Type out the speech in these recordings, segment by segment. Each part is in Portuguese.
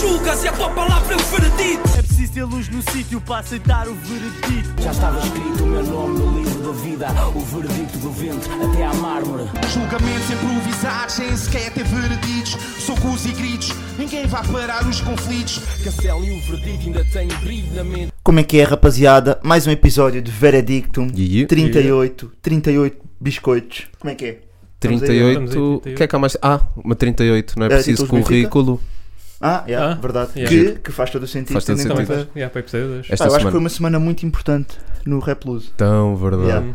julgas e a tua palavra é o veredito. É preciso ter luz no sítio para aceitar o veredito. Já estava escrito o meu nome no livro da vida, o veredito do vento até à mármore. Julgamentos improvisados, sem sequer ter vereditos. Socos e gritos, ninguém vai parar os conflitos. Castelo e o veredito ainda têm brilho na mente. Como é que é, rapaziada? Mais um episódio de Veredictum. Aí? 38, 38 biscoitos. Como é que é? Estamos aí, 38. Estamos aí, O que é que há mais? Ah, uma 38, não é É, preciso currículo. Ah, yeah, Ah, verdade. yeah. Que, que faz todo o sentido. Faz todo Também sentido. conta- faz. Yeah. Esta Pá, eu acho que foi semana. uma semana muito importante no Rap Luz. Tão verdade. Yeah.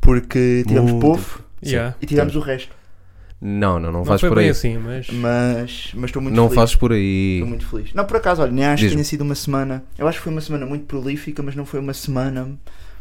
Porque tivemos Muito. povo Yeah. e tivemos o resto. Não, não, não Não foi por bem aí. assim, mas. Mas mas estou muito Não feliz. fazes por aí. Estou muito feliz. Não, por acaso, olha, nem acho que tenha sido uma semana. Eu acho que foi uma semana muito prolífica, mas não foi uma semana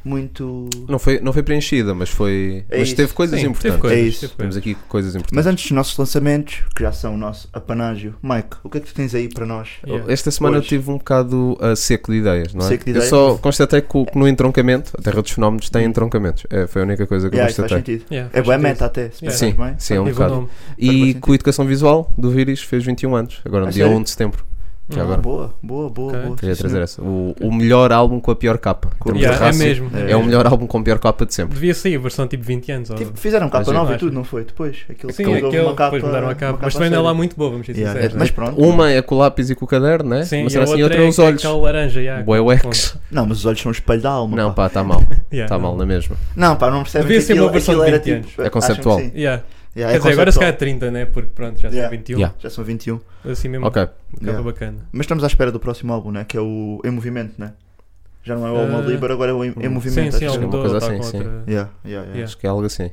muito. Não foi, não foi preenchida, mas foi. É mas teve coisas Sim, importantes. teve coisas, É isso. Temos aqui coisas importantes. Mas antes dos nossos lançamentos, que já são o nosso apanágio, Mike, o que é que tu tens aí para nós? Yeah. Esta semana eu Hoje. tive um bocado a seco de ideias, não é? Seco de eu ideias? só constatei que que no entroncamento, a Terra dos Fenómenos tem entroncamentos. É, foi a única coisa que Yeah, eu isso faz constatei. sentido. Yeah, É faz boa sentido. meta até, se Yeah. Sim, bem. sim, é um bocado. E com a educação visual do Viris fez 21 anos, agora no dia sério? 1 de setembro. Já Ah, agora. Boa, boa, boa, Ok. boa. Queria trazer essa. O, o melhor álbum com a pior capa. Yeah, é mesmo. É. É o melhor álbum com a pior capa de sempre. Devia sair a versão tipo 20 anos. ou- Tipo, fizeram capa Mas nova e tudo, não foi? Depois, aquilo Sim, que aquele, uma capa, depois mudaram a capa. Mas também não é lá muito boa, vamos ser Yeah, sinceros. Mas né? pronto. Uma é com o lápis e com o caderno, né? Sim, Mas e assim, outra é é os olhos. aquele laranja. Yeah. Não, mas os olhos são o espelho da alma. Não, pá. está mal. Está não. mal na mesma. Não, pá, não percebem Devia ser uma versão de era 20 tipo. É acham que conceptual. sim. Yeah. Yeah, Quer é dizer, agora se calhar conceptual. 30, né? Porque pronto, já Yeah. são 21. Yeah. Já são 21. Assim mesmo. Ok. Capa Yeah. bacana. Mas estamos à espera do próximo álbum, né? Que é o Em Movimento, né? Já não é o Alma Uh, Liber, agora é o Em, Movimento. Sim, sim, acho uma coisa tá assim, sim. Yeah, yeah. Acho que é algo assim.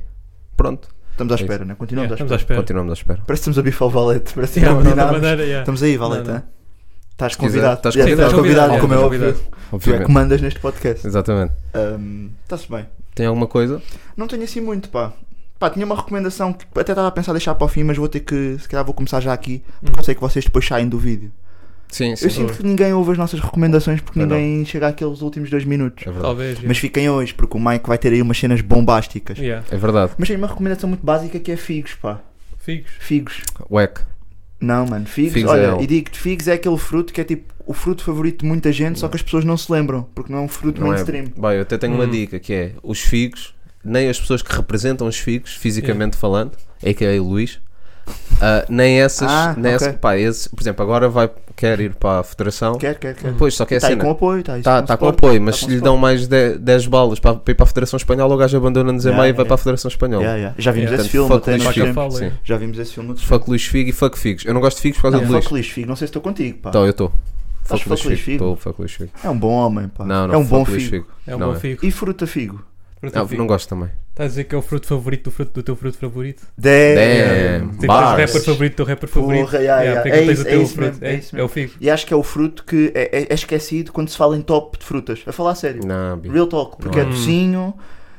Pronto, Estamos à É espera, né? Continuamos Yeah, à espera. espera. continuamos à espera. Parece que estamos a bifar o valete. Parece que Yeah. Estamos aí, valete, hein? Estás convidado. estás convidado. estás convidado, como é óbvio. Tu é que mandas neste podcast. Exatamente. Está-se bem. Tem alguma coisa? Não tenho assim muito, pá. Pá, tinha uma recomendação que até estava a pensar deixar para o fim, mas vou ter que, se calhar vou começar já aqui, porque eu sei que vocês depois saem do vídeo. Sim, sim. Eu sinto que ninguém ouve as nossas recomendações porque não. ninguém chega àqueles últimos dois minutos. É verdade. Talvez. Mas fiquem hoje, porque o Mike vai ter aí umas cenas bombásticas. Yeah. É verdade. Mas tem uma recomendação muito básica que é figos, pá. Figos. Figos. Wack. Não, mano, figos. Figos é olha, ele. e digo-te, figos é aquele fruto que é tipo o fruto favorito de muita gente, só que as pessoas não se lembram, porque não é um fruto Não é? mainstream. Bem, eu até tenho uma Hum. dica que é os figos, nem as pessoas que representam os figos, fisicamente falando, é que é o Luís, ah, nem essas, Ah, nem ok. essa- pá, esse, por exemplo, agora vai, quer ir para a federação. Quer, quer, quer. Pois, só que é Está aí cena. com apoio, está Está tá com suporte, apoio, mas tá se lhe dão mais de- 10 balas para, para ir para a Federação Espanhola, o gajo abandona-nos em Yeah, meio e vai yeah. para a Federação Espanhola. Yeah, yeah. Já vimos Yeah. esse filme até Luís Figo. Sim. Já vimos esse filme no Fuck Luís Figo e fuck Figos. Eu não gosto de Figos por causa Não, do Luís. fuck Luís Figo, não sei se estou contigo, pá. Então, eu estou. Fuck Luís Figo. Estou, fuck Luís Figo. É um bom homem, pá. Não, não, é um bom figo. É um bom é. figo. E fruta figo? Fruta Não, não gosto também. Estás a dizer que é o fruto favorito do fruto do teu fruto favorito? Damn. Tipo, Bars. o rapper favorito do teu rapper Porra, favorito. yeah, yeah. porque É tens isso, é isso fruto. mesmo, é isso É o figo. E acho que é o fruto que é, é- é esquecido quando se fala em top de frutas. A falar a sério. Não. Real talk. Porque Não é é. docinho,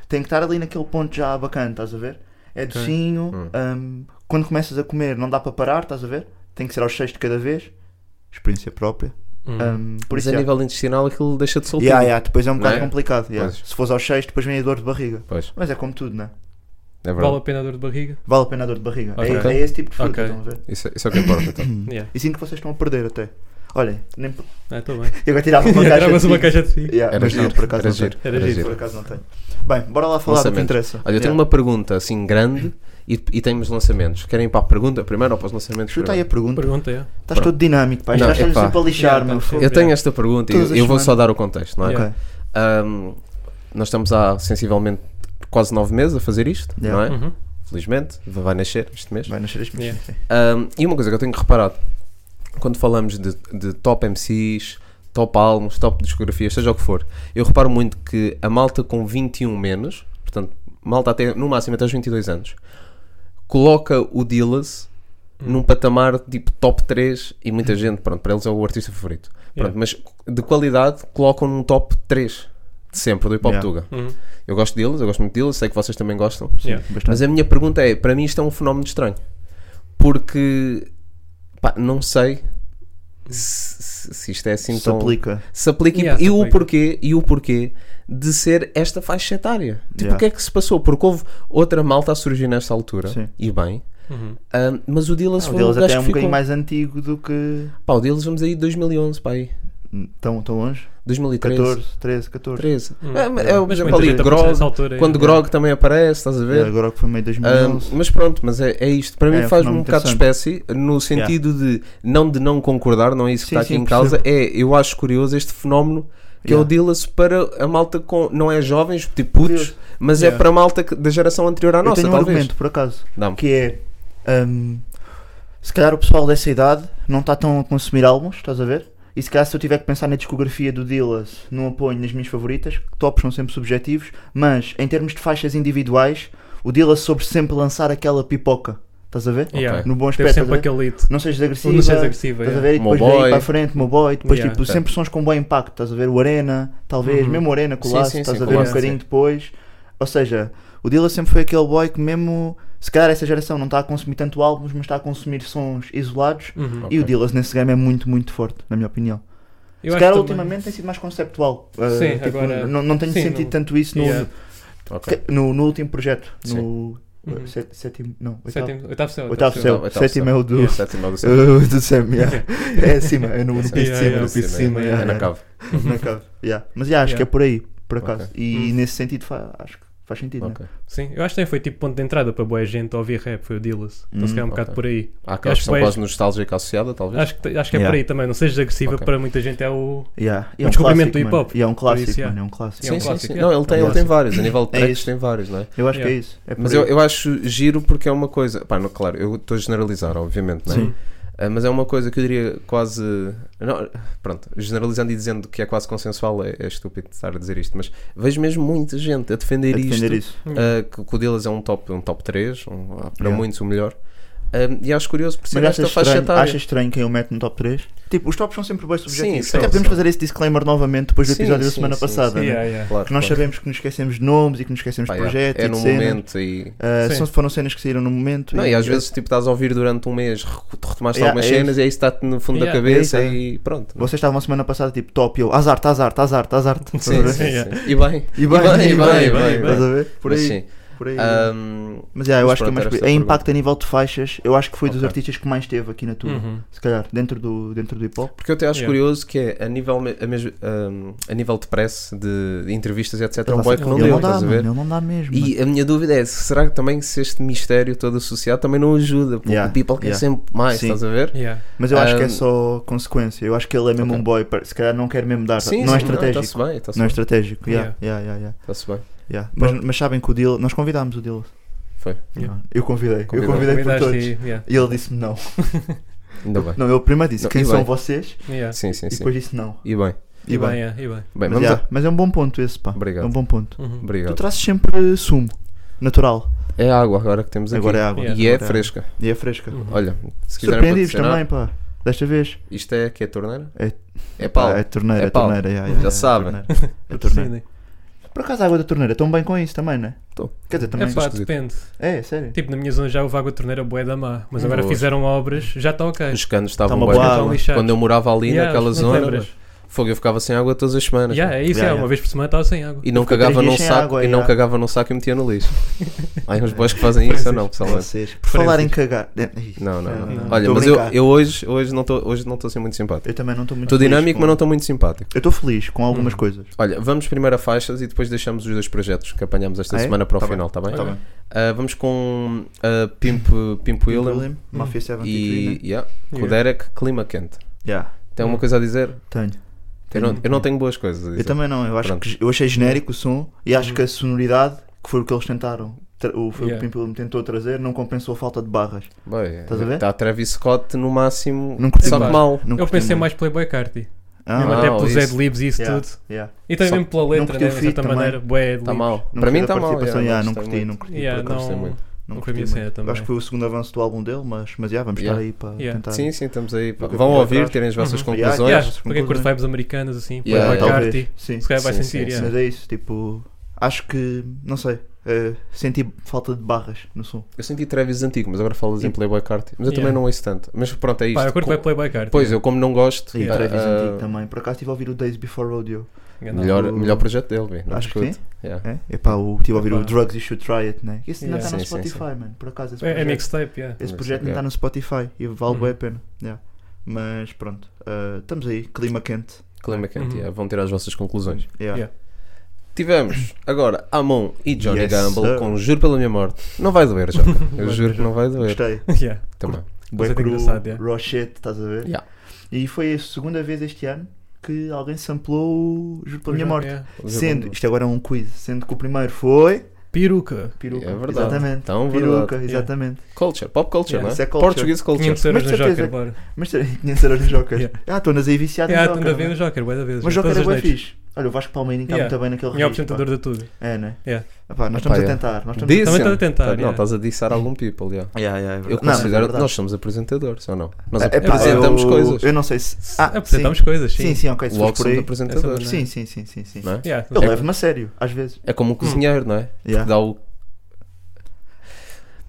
tem que estar ali naquele ponto já bacana, estás a ver? É docinho, Hum. hum, quando começas a comer não dá para parar, estás a ver? Tem que ser aos seis de cada vez. Experiência própria. Hum. Hum, por Mas isso a já. nível intestinal aquilo deixa de soltar. Yeah, yeah, depois é um bocado Não é? complicado. yeah. Pois. Se fores aos seis, depois vem a dor de barriga. Pois, Mas é como tudo, né? é Vale verdade. a pena a dor de barriga? Vale a pena a dor de barriga. É- Ok. É, esse tipo de fruta, Ok. estão a ver? Isso, isso é o que importa então. Yeah. E sinto que vocês estão a perder até. Olhem, nem... Ah, estou bem. eu agora tirava uma caixa de uma figo. caixa de figo. Yeah, Era mas não, giro, por acaso era não tenho. giro. Era Era giro. giro. Por acaso não tenho. Bem, bora lá falar do que interessa. Olha, eu Yeah. tenho uma pergunta assim grande e, e temos lançamentos. Querem ir para a pergunta primeiro ou para os lançamentos? Chuta aí a pergunta. Pergunta, é. Estás todo dinâmico, pá. Não, Estás sempre a lixar, Yeah, meu. tá. Eu tenho esta pergunta e Todas eu, as eu vou só dar o contexto, não é? Ahm, nós estamos há sensivelmente quase nove meses a fazer isto, Yeah. não é? Uhum. Felizmente, vai nascer este mês. Vai nascer este mês. Yeah. sim. Um, e uma coisa que eu tenho reparado, quando falamos de, de top MCs, top álbuns, top discografias, seja o que for, eu reparo muito que a malta com 21 menos, portanto, malta até, no máximo até aos 22 anos, coloca o Dillas num patamar tipo top 3 e muita gente, pronto, para eles é o artista favorito. Pronto, Yeah. mas de qualidade colocam num top 3 de sempre do hip hop Yeah. Tuga. Uhum. Eu gosto deles, eu gosto muito deles, sei que vocês também gostam. Yeah. Mas a minha pergunta é: para mim isto é um fenómeno estranho. Porque pá, não sei se, isto é assim Se tão. aplica. Se aplica e- Yeah, e, se o aplica. porquê e o porquê de ser esta faixa etária. Tipo, Yeah. o que é que se passou? Porque houve outra malta a surgir nesta altura, Sim. e bem, Uhum. Ah, mas o Dillas O foi deles um gajo até é que um ficou... bocadinho mais antigo do que. Pá, o Dillas vamos aí 2011, pá aí. Tão, tão longe? 2013. 14, 13, 14. 13. Hum. É, mas é, por Mas exemplo, ali Grog, altura, quando é. Grog também aparece, estás a ver? É, que foi meio Ah, 2011. mas pronto, mas é, é isto. Para mim É, faz-me um bocado de espécie, no sentido de não de não concordar, não é isso que Sim, está aqui sim, em causa. É, eu acho curioso este fenómeno que é o Yeah. Dillas para a malta com. Não é jovens, tipo putos, mas é Yeah. para a malta que- da geração anterior à Eu nossa, tenho um talvez. argumento, por acaso, que é. hum, se calhar o pessoal dessa idade não está tão a consumir álbuns, estás a ver? E se calhar se eu tiver que pensar na discografia do Dillas, não apoio nas minhas favoritas, tops são sempre subjetivos, mas em termos de faixas individuais, o Dillas sobre sempre lançar aquela pipoca, estás a ver? Yeah. No bom Teve aspecto, sempre a aquele hito. não sejas agressiva, Não sejas agressiva, estás a yeah. ver? E depois daí para a frente, meu boy, depois Yeah. tipo, sempre sons com bom impacto, estás a ver? O Arena, talvez, Uhum. mesmo o Arena com o Sim, laço, sim, estás sim, a ver um bocadinho sim. depois. Ou seja, o Dilla sempre foi aquele boy que mesmo, se calhar essa geração não está a consumir tanto álbuns, mas está a consumir sons isolados. Uhum. E o Ok. Dillas nesse game é muito, muito forte, na minha opinião. Eu se acho calhar também- ultimamente tem sido mais conceptual. Uh, Sim, tipo, agora- não, não tenho sim, sentido no- tanto isso no, Yeah. Ok. no, no último projeto. No Uhum. sé- sétimo, não, oitavo, Sétimo, oitavo céu. oitavo céu. céu. Oitavo Sétimo céu. é o do, Yeah, sétimo é o do uh, do Sam, yeah. é acima, é no, no piso de cima, no piso de Sim, cima. é- é na cave. Na cave, yeah. Mas yeah, acho Yeah. que é por aí, por acaso. E Hum. nesse sentido acho que faz sentido. né? Ok. Sim, eu acho que também foi tipo ponto de entrada para boa gente ouvir rap, foi o Dillas. Então se Hum, calhar um bocado ok. por aí. Há aquela Acho questão que quase nostálgica associada, talvez. Acho que, acho que é Yeah. por aí também, não sejas agressiva, Ok. para muita gente é o. Yeah. E Um é um descobrimento clássico, do hip-hop. E é um clássico, isso, mano, é um clássico. É um sim, sim, clássico, sim. é. Não, ele tem, ele Yeah. tem vários. A nível de É tracks isso. tem vários, não é? Eu acho que é Yeah. isso. É por Mas eu, eu acho giro porque é uma coisa. Pá, não, claro, eu estou a generalizar, obviamente, não é? Sim. Ah, mas é uma coisa que eu diria quase. Não, pronto, generalizando e dizendo que é quase consensual é, é estúpido estar a dizer isto, mas vejo mesmo muita gente a defender, A defender isto. isso. ah, que, o deles é um top, um top 3, um- para Yeah. muitos o melhor. Ah, e acho curioso por ser Mas esta achas faixa estranho, etária. achas estranho quem o mete no top 3? Tipo, os tops são sempre bem subjetivos. Sim, Até são, podemos fazer esse disclaimer novamente depois do Sim, episódio da sim, semana sim, passada. sim. né? Yeah, yeah. Claro, Que nós claro. sabemos que nos esquecemos de nomes e que nos esquecemos de é, projetos é e de no cenas. momento e. Uh, Sim. são, foram cenas que saíram no momento. Não, e às vezes tipo, estás a ouvir durante um mês, re- retomaste Yeah, algumas é cenas e aí está-te no fundo Yeah, da cabeça é isso, e pronto. Vocês estavam a semana passada tipo top e eu, azar, azar, azar, azar. Sim, sim, sim. Yeah. E bem, E bem, e bem, e bem. Estás a ver? Por aí. Por aí. Ahm, Mas yeah, eu acho que é mais. É a impacto a nível de faixas, eu acho que foi dos Ok. artistas que mais teve aqui na tua. Uhum. Se calhar, dentro do, dentro do hip hop. Porque eu até acho Yeah. curioso que é a nível, a mesmo, ahm, a nível de press, de, de entrevistas, etc. É um Ele boy que não deu, não dá, estás a mano, ver? ele não dá mesmo. mano. E a minha dúvida é: será que também se este mistério todo associado também não ajuda? Porque Yeah, o people quer yeah. sempre mais, Sim. estás a ver? Yeah. Mas eu acho que é só consequência. Eu acho que ele é mesmo Ok. um boy. Se calhar não quer mesmo dar. Sim, não é estratégico. Está-se bem, Não é estratégico. Yeah, yeah, yeah, Está-se bem. Yeah. Mas, mas sabem que o Dil. Nós convidámos o Dil. Foi. Yeah. Eu convidei. Convidou. Eu convidei por todos. e- yeah. E ele disse-me não. Ainda bem. Não, ele primeiro disse Não, quem e são bem. vocês Yeah. Sim, sim, e sim. depois disse não. E bem. E bem, yeah, e bem. Bem, Mas, a... mas é um bom ponto esse, pá. Obrigado. É um bom ponto. Uhum. Tu Obrigado. trazes sempre sumo. Natural. É água agora que temos aqui. Agora é água. Yeah. E é Agora fresca. E é fresca. Uhum. Olha, se patrocinar, também, pá. Desta vez. Isto é que é torneira? É- É pau. Pá, é torneira, É é torneira. Já sabem. É torneira. É Por acaso a água da torneira, estão bem com isso também, não é? Tô. Quer dizer, É também. pá, esquisito. depende. É, sério. Tipo, na minha zona já houve água de torneira bué da má, mas agora Boas. fizeram obras, já está ok. Os canos estavam Tá uma boa Estão água. lixados. Quando eu morava ali Yeah, naquela não te zona, lembras? Fogo, eu ficava sem água todas as semanas. Yeah, é isso, Yeah, é, yeah. uma vez por semana estava sem água. E não cagava num saco água, e não yeah. cagava num saco e metia no lixo. Há uns boys que fazem isso ou não. Vocês. Por falar em cagar. Não, não, não. Não. Olha, Tô mas eu, eu hoje, hoje não estou hoje não estou a ser muito simpático. Eu também não estou muito Estou dinâmico, com- mas não estou muito simpático. Eu estou feliz com algumas Hum. coisas. Olha, vamos primeiro a faixas e depois deixamos os dois projetos que apanhamos esta Ah, é? semana para o Tá final, está bem? Tá bem. Ah, vamos com a Pimp, Pimp William William, Mafia 73. e yeah, com o. Derek Clima Quente. Yeah, Tem alguma coisa a dizer? tenho. Eu não, eu não tenho boas coisas a dizer. Eu também não, eu acho Pronto. que eu achei genérico o som e acho Uhum. que a sonoridade, que foi o que eles tentaram, o, foi o Yeah. que o Pimp William tentou trazer, não compensou a falta de barras. Bem, Estás a ver? Está Travis Scott no máximo, Não curti só que mal. Não Eu curti pensei muito. mais Playboy Carti. Ah, Mesmo Ah, até pelos isso. adlibs e isso Yeah. tudo. yeah. E também Só- mesmo pela não letra, curti né, de certa também. maneira. Bué Está mal. Não Para mim curti está mal. yeah, não gostei curti, não curti. Não, muito. Não, não foi minha cena também. Acho que foi o segundo avanço do álbum dele, mas, mas yeah, vamos yeah. estar aí para yeah. tentar. Sim, sim, estamos aí. Para... Vão ouvir, atrás. terem as vossas uhum. conclusões. Yeah, yeah. Porque curto vibes americanas, assim, yeah. para McCarthy. Sim. Se calhar vai sim, sentir. Sim. Mas é isso, tipo, acho que, não sei, Uh, senti falta de barras no som. Eu senti Travis antigo, mas agora falas em Playboy é Carti. Mas eu yeah. também não ouço tanto. Mas pronto, é isto. Pá, eu curto Com... Playboy Carti. Pois, eu como não gosto. E yeah. Travis uh... antigo também. Por acaso estive a ouvir o Days Before Rodeo. Melhor, o... melhor projeto dele, bem. Acho que. Yeah. É? Epá, o, estive tipo, a ouvir Epá. o Drugs You Should Try It, né? Esse ainda está no Spotify, mano. Por acaso, esse projeto, é, é mixtape, yeah. Esse projeto não está no Spotify e vale bem a pena. Yeah. Mas pronto, uh, estamos aí, clima quente. Clima quente, uhum. vão tirar as vossas conclusões. Tivemos agora Amon e Johnny yes, Gamble sir. com Juro pela Minha Morte. Não vai doer, já. Eu juro que não vai doer. Gostei. Yeah. Também. Bem cru, Rochette, estás a ver? E foi a segunda vez este ano que alguém samplou Juro pela Minha é, Morte. É. Sendo, isto agora é um quiz, sendo que o primeiro foi. Peruca. Peruca. É verdade. Exatamente. Então, Peruca, verdade. exatamente. Yeah. Culture, pop culture, yeah. não é? Isso é culture. Português culture. 500 euros no Joker, bora. Mas 500 euros no Joker. Yeah. Ah, estou nas aí viciado yeah, no Joker. Ah, estou a ver no Joker, boa da vez. Mas Joker é bem fixe. Olha, o Vasco Palmeirinho está Yeah. muito bem naquele E é o apresentador de tudo. É, né? Yeah. Epá, nós estamos a tentar. Nós estamos... Dissem. estás a tentar, Não, yeah. estás a dissar algum people, yeah. Yeah, yeah, é. Eu Não, é nós somos apresentadores, ou não? Nós apresentamos eu- coisas. Eu não sei se. Ah, Apresentamos sim. coisas, sim. Sim, sim, ok. Se Logo fores por somos Sim, sim, sim, sim. sim. Não é? Yeah. Eu levo-me a sério, às vezes. É como um hum. cozinheiro, não é? Yeah. Dá o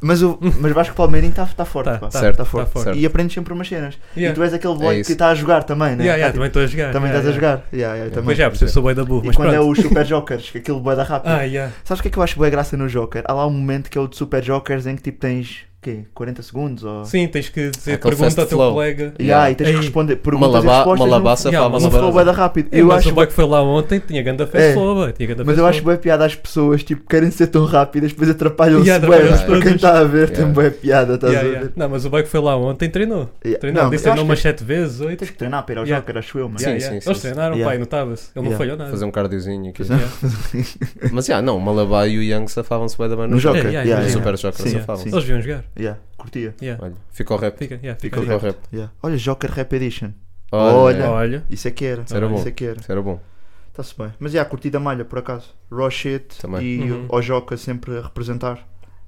mas, o, mas Vasco Palmeirinho está tá forte, tá, pá. Tá, certo, tá forte. forte. E aprendes sempre umas cenas. Yeah. E tu és aquele é boy é que está a jogar também, né? Yeah, yeah, tá, também estou a jogar. Também estás a jogar. Yeah, também. Pois já, porque eu sou boy da burra. E quando é pronto. é o Super Jokers, que aquele é boy da rápida. Ah, Sabes o que é que eu acho boa graça no Joker? Há lá um momento que é o de Super Jokers em que tipo tens quê? 40 segundos? Ou... Sim, tens que dizer Aquele pergunta ao teu flow. colega. Yeah, yeah. E tens Ei, que responder perguntas malabar, e respostas. Malabaça, não, yeah, malabaça. Não ficou rápido. Eu mas acho... o boy que foi lá ontem tinha ganda fé é. Tinha ganda mas eu acho boa piada às pessoas, tipo, querem ser tão rápidas, depois atrapalham-se yeah, bem. Mas para quem está a ver, tem boa piada, estás a ver? Não, mas o boy foi lá ontem treinou. Treinou, não, disse treinou umas 7 vezes, 8. Tens que treinar para ir ao jogo, acho eu, mas... Eles treinaram, pai, notava-se. Ele não falhou nada. Fazer um cardiozinho aqui. Mas, já, não, o Malabar e o Young safavam-se bem da mão no jogo. É, Super jogo safavam-se. Eles viam jogar. Yeah, curtia. Yeah. Olha, fica o rap. Fica, yeah, fica, fica, o rap. Yeah. Olha, Joker Rap Edition. Olha, olha, olha. isso é que era. Isso era bom. Isso é que era. Isso era bom. Está-se bem. Mas já, yeah, curti da malha, por acaso. Rochet e uhum. Ojoca sempre a representar.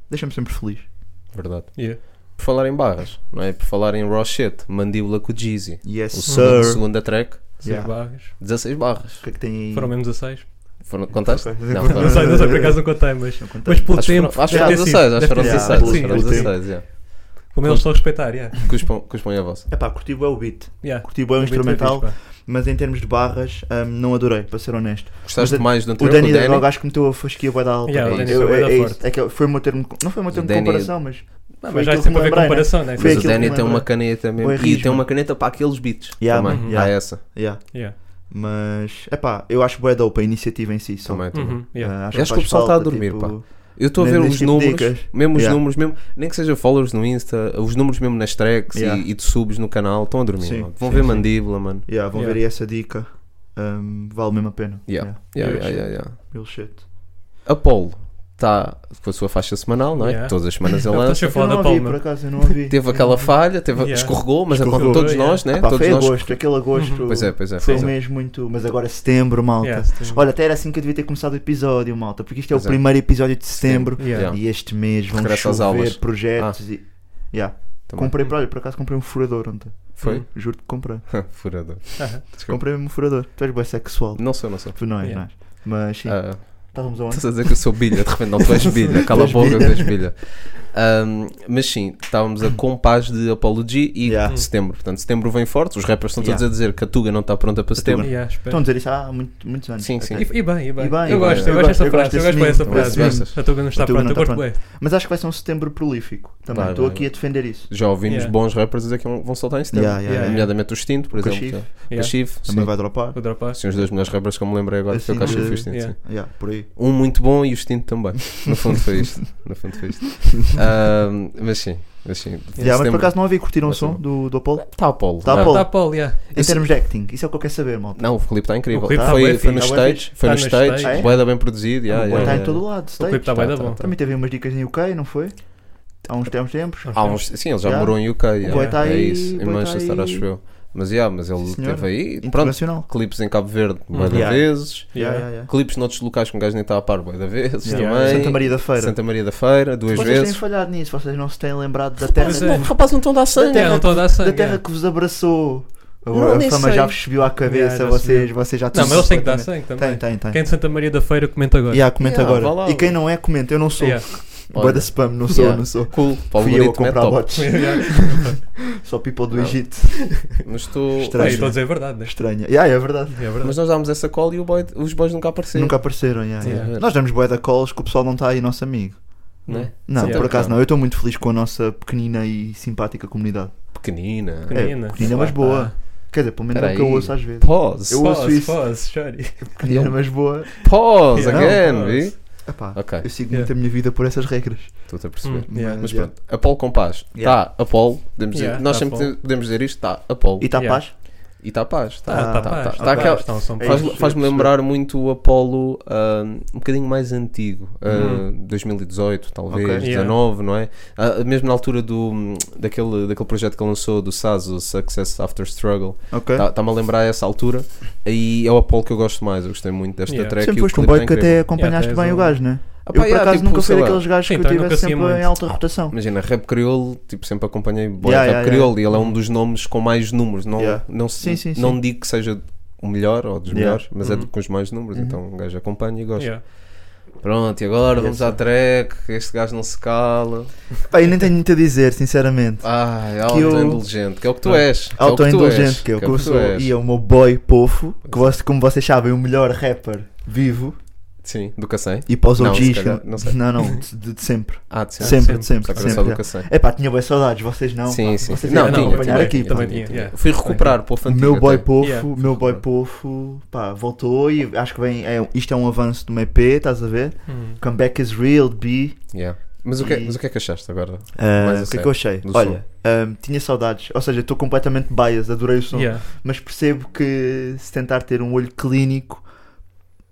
Deixa-me sempre feliz. Verdade. Yeah. Por falar em barras, não é? Por falar em Rochet mandíbula com o Jeezy. Yes, o sir. Segundo, segunda track. 16 yeah. barras. 16 barras. O que é que tem aí? Foram menos 16? Foram, contaste? Não, foram... não sei, não sei, por acaso não contei, mas, não mas pelo acho tempo. Foram, acho que foram 16, acho que foram 16. Sim, foram 16, yeah. Como eles estão a respeitar, yeah. cuspam, cuspam a vossa. É pá, curti o beat. Yeah. Curti o é instrumental, mas em termos de barras, um, não adorei, para ser honesto. Gostaste mas, mais do anterior? O Danny, Danny? Logo, acho que meteu a fasquia bué da alta. É, é, é, foi o meu termo, não foi o meu termo Danny... de comparação, mas... Não, mas já sempre a ver né? comparação, né? Mas o Danny tem uma caneta mesmo. E tem uma caneta para aqueles beats. Yeah, também. Há ah, é essa. Yeah. Mas, é pá, eu acho bué dope a iniciativa em si. Só. Também, também. Uhum, yeah. uh, acho, acho que o pessoal está a dormir, tipo... pá. Eu estou a ver os números, dicas. mesmo os yeah. números, mesmo, nem que seja followers no Insta, os números mesmo nas tracks yeah. e, e de subs no canal, estão a dormir. Sim, vão sim, ver sim. mandíbula, mano. Yeah, vão ver essa dica. Um, vale mesmo a pena. Yeah. Yeah. Yeah, yeah, yeah, yeah. Apolo está com a sua faixa semanal, não é? Yeah. Todas as semanas ele lança. Eu não ouvi, por acaso, eu não ouvi. Teve aquela falha, teve, yeah. escorregou, mas é escorregou, como todos yeah. nós, né? Ah, pá, todos foi nós... agosto, aquele agosto. Uhum. Pois é, pois é. Foi um é. mesmo muito. Mas agora setembro, malta. Setembro. Olha, até era assim que eu devia ter começado o episódio, malta, porque isto é pois o é. primeiro episódio de setembro e este mês vão chover projetos ah. e. Yeah. Comprei, olha, por acaso comprei um furador ontem. Foi? Hum, juro que comprei. furador. Comprei-me um furador. Tu és bisexual sexual. Não sou, não sou. Não és, não és. Mas sim. Ah, Estávamos aonde? Estás a dizer que eu sou bilha, de repente, não, tu és bilha, cala a boca, tu és bilha. Um, mas sim, estávamos a compás de Apology e Yeah. setembro. Portanto, setembro vem forte. Os rappers estão todos Yeah. a dizer que a Tuga não está pronta para setembro. Yeah. Estão a dizer isso há muito- muitos anos. Sim, sim. E, e bem, e bem. E bem, eu gosto, bem. eu gosto dessa frase. Eu gosto bem dessa frase. A Tuga não está A não pronta, está gosto bem. Mas acho que vai ser um setembro prolífico. Também estou aqui a defender isso. Já ouvimos Yeah. bons rappers dizer que vão soltar em setembro. Yeah, yeah, yeah. Nomeadamente o Extinto, por exemplo. Kashif. Yeah. Também vai dropar. Sim, os dois melhores rappers que eu me lembrei agora foi o Assim, Cachif o Stint. Sim. Por aí um muito bom e o extinto também. No fundo foi isto. No fundo foi isto. Mas sim, mas sim. Yeah, mas por acaso não havia curtiram o som do, do Apollo? Está Apollo. Tá, está Tá Apollo yeah. Em termos de acting, isso é o que eu quero saber, malta. Não, o clipe está incrível. Tá foi, bem, foi no tá stage, foi tá no stage, stage. É? Boeda bem produzido. Yeah, yeah, está yeah. em todo lado. Stage. O clipe está boeda bom. Também teve umas dicas em UK, não foi? Há uns tempos. Há uns, sim, ele já morou em UK. O yeah. está aí, é isso, em Manchester, acho eu. Mas, yeah, mas ele Senhor, teve aí pronto, clipes em Cabo Verde boa uhum. yeah. vezes, yeah, yeah, yeah. clipes noutros locais com um gajo nem está a par boa vezes também. Santa Maria da Feira. Santa Maria da Feira, duas vocês vezes. Vocês têm falhado nisso, vocês não se têm lembrado da terra. Rapaz, é. não, rapaz não estão a dar sangue. Da terra, é, não da, sangue, da terra que vos abraçou. A, não, a fama sei. já vos subiu à cabeça, vocês, vocês já Não, mas eles têm que dar sangue também. Tem, tem, tem. Quem é de Santa Maria da Feira comenta agora. Yeah, comenta agora. E quem não é, comenta, eu não sou. Boa da spam, não sou, Yeah. não sou. Cool. Para o Fui eu a algoritmo é comprar top. bots. Só people do Não. Egito. Mas estou. Estranho. Ei, Estou a dizer a verdade, né? Estranha. Yeah, é verdade. É verdade. Mas nós dámos essa call e o boy- os boys nunca apareceram. Nunca apareceram. Yeah, Yeah. yeah. Nós damos bué da calls que o pessoal não está aí, nosso amigo. Né? Não, Yeah. por acaso não. Eu estou muito feliz com a nossa pequenina e simpática comunidade. Pequenina. Pequenina. É, pequenina, mas boa. Quer dizer, pelo menos é o que eu Peraí. ouço às vezes. Pause. Eu ouço Pause, isso. pause. Pequenina, mas boa. Pause Yeah. again, Não, vi? Epá, Ok. eu sigo Yeah. muito a minha vida por essas regras. Estou-te a perceber. Hum, yeah. Mas Yeah. pronto, Apolo com paz. Yeah. Está Apolo. Podemos dizer, Yeah, nós tá sempre Apolo. podemos dizer isto. Está Apolo. E está Yeah. paz? E está paz. Tá, Tá, Ah, tá, tá, paz, tá. tá Tá É Faz-. Faz-me sim, lembrar muito o Apolo ah, um bocadinho mais antigo, ah, Uhum. 2018, talvez, Ok. 19, não é? Ah, mesmo na altura do, daquele, daquele projeto que ele lançou do SAS, o Success After Struggle, está-me a lembrar essa altura. Aí é o Apolo que eu gosto mais, eu gostei muito desta Yeah. track. Sempre e foste um boy tá que até acompanhaste Yeah, bem o um- gajo, né? Ah, Eu por yeah, acaso tipo, nunca fui lá, daqueles gajos Sim, que eu nunca tivesse seguia sempre em muito. alta rotação. Imagina, rap crioulo, tipo, sempre acompanhei boy Yeah, rap yeah, crioulo e ele é um dos nomes com mais números. Não, Yeah. não, Sim, sim, não sim. digo que seja o melhor ou dos Yeah. melhores, mas é Uhum. com os mais números, Uhum. então um gajo acompanha e gosta. Yeah. Pronto, e agora vamos à track, este gajo não se cala. Pá, eu nem tenho muito a dizer, sinceramente. Ai, eu- auto-indulgente, que é o que tu és. que é o que tu és, Autoindulgente, que eu, é que o eu que tu sou. és. E é o meu boy pofo, que você, como vocês sabem, o melhor rapper vivo. Sim, do Cacém. E para os Não, OGs, calhar, não sei. não, não, de, de sempre. Ah, de Sempre, sempre. de sempre. Sempre. Cacém. É pá, tinha boas saudades, vocês não. Sim, pá. sim. Vocês Não, não, tinha, tinha, aqui. tinha, também tinha, yeah. Fui recuperar para o meu boy até. pofo, Yeah. meu boy pofo, pá, voltou e acho que vem, é, isto é um avanço do meu EP, estás a ver? Hum. Comeback is real, B. Yeah. Mas, o que, é- E- mas o que é que achaste agora? A o que é que eu achei? Olha, ah, tinha saudades, ou seja, estou completamente bias, adorei o som, Yeah. mas percebo que se tentar ter um olho clínico,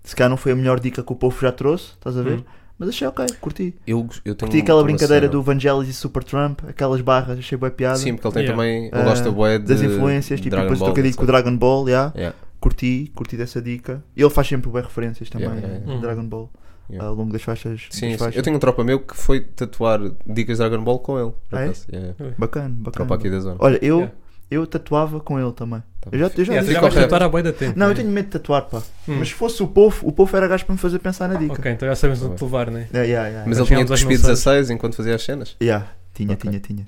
se calhar não foi a melhor dica que o povo já trouxe, estás a ver? Hum. Mas achei ok, curti. Eu, eu tenho Curti aquela brincadeira cena- do Vangelis e Super Trump, aquelas barras, achei boa piada. Sim, porque ele tem Yeah. também. Ele Ah, gosta bué de. das influências, tipo, depois Ball, trocadilho com o. Dragon Ball, yeah. Yeah. curti, curti dessa dica. E ele faz sempre boas referências também Yeah, yeah, yeah. a Dragon Ball Yeah. ao longo das faixas. Sim, das sim. faixas. Eu tenho um tropa meu que foi tatuar dicas de Dragon Ball com ele. Ah, é? Bacana, bacana. Tropa aqui da zona. Olha, eu, Yeah. Eu tatuava com ele também. Tá Eu já, eu já Yeah, disse. já Fica vais tatuar há bué da tempo. Não, né? eu tenho medo de tatuar, pá. Hum. Mas se fosse o povo, o povo era gajo para me fazer pensar na dica. Ok, então já sabemos Tá onde te levar, né? Yeah, yeah, yeah, Mas yeah. ele tinha aos cuspido mil 16 enquanto fazia as cenas. Yeah, tinha, Ok. tinha, tinha.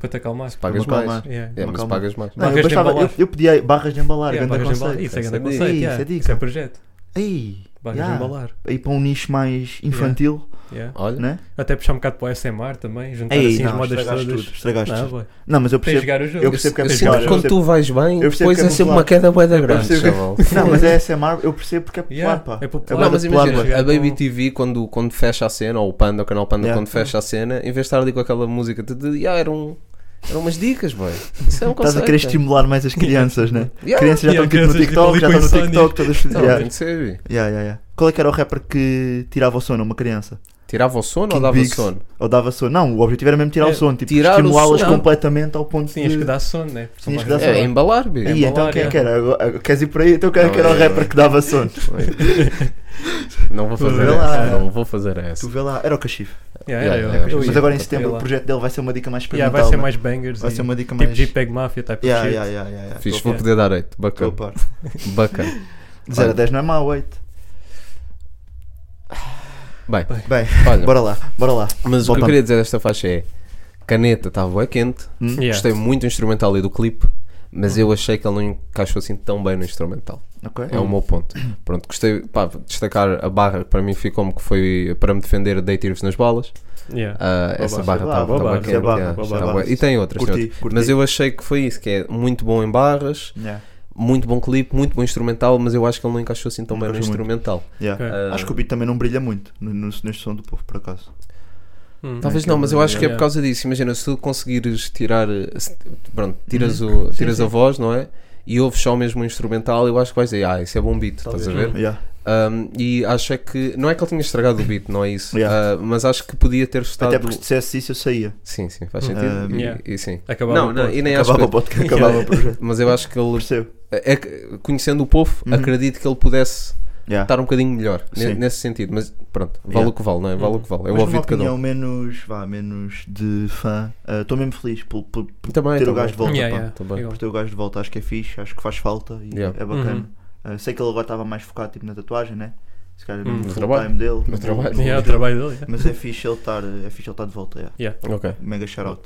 Para te acalmar. Pagas Vou-me mais. acalmar. Yeah. É, mas pagas mais. Não, eu, de gostava, eu, eu pedia barras de embalar, Yeah, grande barras de embalar. conceito. Isso é grande conceito. yeah. Isso é dica. Isso é projeto. Barras yeah. de embalar. aí para um nicho mais infantil, Yeah. Olha, né? Até puxar um bocado para o SMR também, juntar Ei, assim as não, modas estragaste todas. tudo, estragaste Não, tudo. Não, mas eu percebo. jogar o jogo. Eu percebo que é eu sinto jogar. que eu quando percebo- tu vais bem, depois é é sempre popular. uma queda bué da grande, que-. Não, mas é SMR, eu percebo porque é popular, Yeah, pá. é popular. Não, mas popular, imagina, a Baby TV quando, quando fecha a cena, ou o Panda, o canal Panda, Yeah. quando fecha a cena, em vez de estar ali com aquela música, de, de, yeah, eram, eram umas dicas, boy. Isso é um Estás a querer estimular mais as crianças, né? Yeah. Crianças já Yeah, estão tipo no tipo, TikTok, já estão no. TikTok, todas. Não, yeah. Qual é que era o rapper que tirava o sono a uma criança? Tirava o sono King ou dava Biggs. sono? Ou dava sono? Não, o objetivo era mesmo tirar É, o sono, tipo, estimulá-las completamente ao ponto Tinhas de... que dar sono, né? Tinhas que dar sono. É, embalar, bi. Ih, embalar, então quem é é. que era? Queres ir por aí? Então quem é que era o é- rapper que dava sono? Não vou fazer essa. Não vou fazer essa. Tu vê lá, era o. Yeah, Yeah, yeah, Eu mas agora em setembro o projeto dele vai ser uma dica mais Yeah, experimental. vai ser né? mais bangers. Vai e- ser uma dica Tipo mais... JPEG Mafia type Yeah, of shit. yeah, yeah, yeah, yeah. Fiz, vou poder dar 8. Tô a Bacana. Bacana. De 0 a 10 não é mau, 8. Bem, Bem, olha, bora lá, bora lá. mas o que eu queria dizer desta faixa é: caneta estava bué quente, Hum? Yeah. gostei muito do instrumental e do clipe, mas eu achei que ele não encaixou assim tão bem no instrumental. Ok. É o meu ponto. Pronto, gostei, pá, destacar a barra que para mim ficou-me que foi para me defender de tiros nas balas. Yeah. Ah, Boa essa barra, estava barra, estava boa quente, yeah. E tem outras, tem Curti, outras. curti. Mas eu achei que foi isso, que é muito bom em barras, Yeah, muito bom clipe, muito bom instrumental, mas eu acho que ele não encaixou assim tão Não bem no instrumental. yeah. Ok. Ah, Acho que o beat também não brilha muito no, no- neste som do povo, por acaso. Hum. Talvez Naquele- não, mas eu acho que é por causa disso. Imagina, se tu conseguires tirar. se- Pronto, tiras, Uhum. o, Sim, tiras a sim. voz, não é? E ouves só mesmo o instrumental, eu acho que vais dizer, ah, isso é bom beat, estás a ver? Yeah. Um, e acho é que. Não é que ele tinha estragado o beat, não é isso. Yeah. Ah, mas acho que podia ter estado. Até porque se dissesse isso eu saía. Sim, sim, faz sentido. Ah, e, yeah. e sim. Acabava Não, o não, ponto. e nem acho Acabava o que. acabava o projeto. Mas eu acho que ele. Percebo. É conhecendo o povo, Uhum. acredito que ele pudesse Yeah. estar um bocadinho melhor Sim. nesse sentido. Mas pronto, vale Yeah. o que vale, não é? Vale o que vale. É o ouvido de cada opinião um. menos, vá, menos de fã, ah, estou mesmo feliz por, por, por Também, ter o também. gajo de volta. Yeah, pá. yeah, Também. igual. Por ter o gajo de volta, acho que é fixe, acho que faz falta e Yeah. é bacana. Ah, sei que ele agora estava mais focado tipo, na tatuagem, né? Se calhar Hum. no trabalho. time dele. No trabalho. no- Yeah, o trabalho dele. yeah. Mas é fixe ele estar é fixe ele estar de volta, yeah. Yeah. Ok, mega shout out.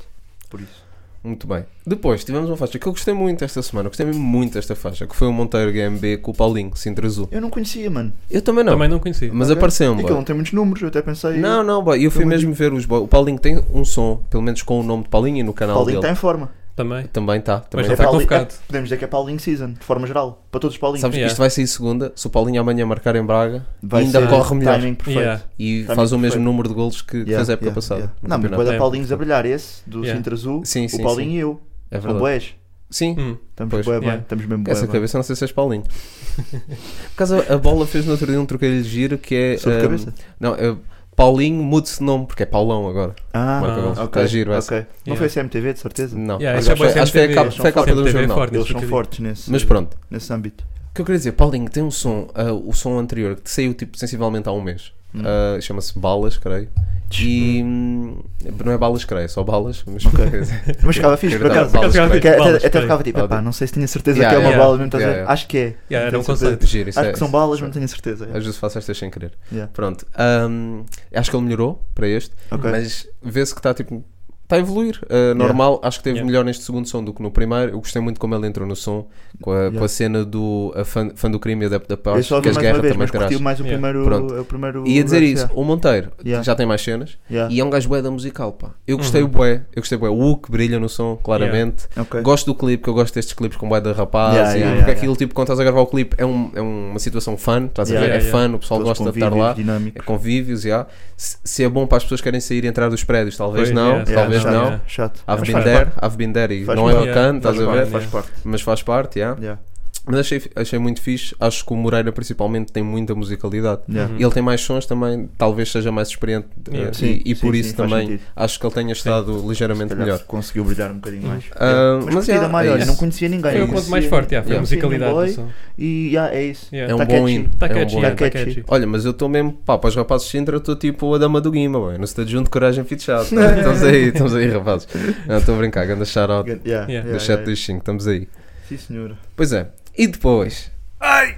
Por isso. muito bem. Depois tivemos uma faixa que eu gostei muito esta semana. Gostei mesmo muito desta faixa, que foi o Monteiro GMB com o Paulinho, Sintra Azul. Eu não conhecia, mano. Eu também não, Também não conheci. mas Ok. apareceu-me. Aquilo boy. não tem muitos números, eu até pensei. Não, não, boy, eu fui mesmo ver os boy. O Paulinho tem um som, pelo menos com o nome de Paulinho e no canal Paulinho está dele. em forma. Também. Também está. Também Mas tá. está Paulinho- convocado. é- podemos dizer que é Paulinho Season, de forma geral. Para todos os Paulinhos. Sabes que Yeah. isto vai sair segunda. Se o Paulinho amanhã marcar em Braga, Vai ainda ser corre melhor. timing perfeito. Yeah. e Timing faz o mesmo perfeito. número de golos que Yeah, fez a época yeah, passada. yeah. no Não, mas campeonato. vai É. dar Paulinhos a brilhar esse, do Yeah. Sintra Azul. Sim, sim, o Paulinho sim. e eu. É São verdade. boés. Sim, Hum. Estamos Pois. bué bem. Yeah. Estamos mesmo essa bué bem. cabeça não sei se és Paulinho. Por causa, a bola fez no outro dia um trocadilho giro que é. Sobre um, cabeça? Não, é Paulinho mude-se de nome, porque é Paulão agora. Ah, ok. Está giro essa. ok. Não Yeah. foi CMTV, de certeza? Não, Yeah, acho, isso é que foi- bué acho que foi a CMTV, capa, eles foi a são capa do fortes. jornal. Eles são Nesse fortes nesse, Mas pronto, nesse âmbito. o que eu queria dizer, Paulinho tem um som, ah, o som anterior, que saiu tipo sensivelmente há um mês. Hum. Ah, Chama-se Balas, creio. E hum, não é balas, creio, é só balas. Mas, Ok. Mas ficava fixe, por acaso. balas, até, Balas, até creio. ficava tipo, epá, não sei se tinha certeza Yeah, que é uma yeah. bala mesmo? Yeah, yeah. Acho que é. Yeah, Não era um conceito. Giro, isso Acho é- que são isso- balas, mas não tenho certeza. Às vezes faço estas sem querer. Yeah. Pronto. hum, acho que ele melhorou para este, Ok. mas vê-se que está tipo. Está a evoluir. Uh, normal, acho que teve Yeah. melhor neste segundo som do que no primeiro. Eu gostei muito como ele entrou no som, com a, Yeah. com a cena do a fã, fã do crime e adepto da paz, que as mais uma guerras vez, também traz. mais o Yeah. primeiro. Pronto. o primeiro Ia dizer verso, isso, yeah. o Monteiro Yeah. já tem mais cenas Yeah. e é um gajo bué da musical, pá. Eu gostei Uhum. bué, eu gostei bué. O Hulk brilha no som, claramente. Ok. Gosto do clipe, que eu gosto destes clipes com bué da rapaz, Yeah, e yeah, porque yeah, aquilo, tipo, quando estás a gravar o clipe, é, um, é uma situação fun, estás a Yeah, ver? yeah, é fun, o pessoal gosta de estar lá. É convívios, já. Se, se é bom para as pessoas que querem sair e entrar dos prédios, talvez não, yeah, Yeah, talvez não. Chato. I've been there. I've been there e Faz não é parte. bacana, estás a Faz ver? parte, Faz parte. Mas faz parte, yeah. Yeah. Mas achei, achei muito fixe. Acho que o Moreira, principalmente, tem muita musicalidade. Yeah. E ele tem mais sons também, talvez seja mais experiente. Yeah. eh, Sim, e, e sim, por sim, isso também acho que ele tenha estado Se ligeiramente melhor. Conseguiu brilhar um bocadinho mais. Yeah. mas Mas yeah, é olha, isso. não conhecia ninguém. Foi o não ponto mais forte, yeah, foi a Yeah. musicalidade do Boy. som. E yeah, é isso. Yeah. É um Tá bom catchy. hino. Está é um catchy, bom Tá yeah, tá catchy. catchy. Olha, mas eu estou mesmo, pá, para os rapazes de Sintra, eu estou tipo a dama do Guima, bem, no estádio junto coragem fechado. estamos aí, estamos aí, rapazes. Não, estou a brincar, ganda Yeah, Yeah. yeah, do yeah, 7 dos 5, estamos aí. Sim, senhora. Pois é, e depois? Ai!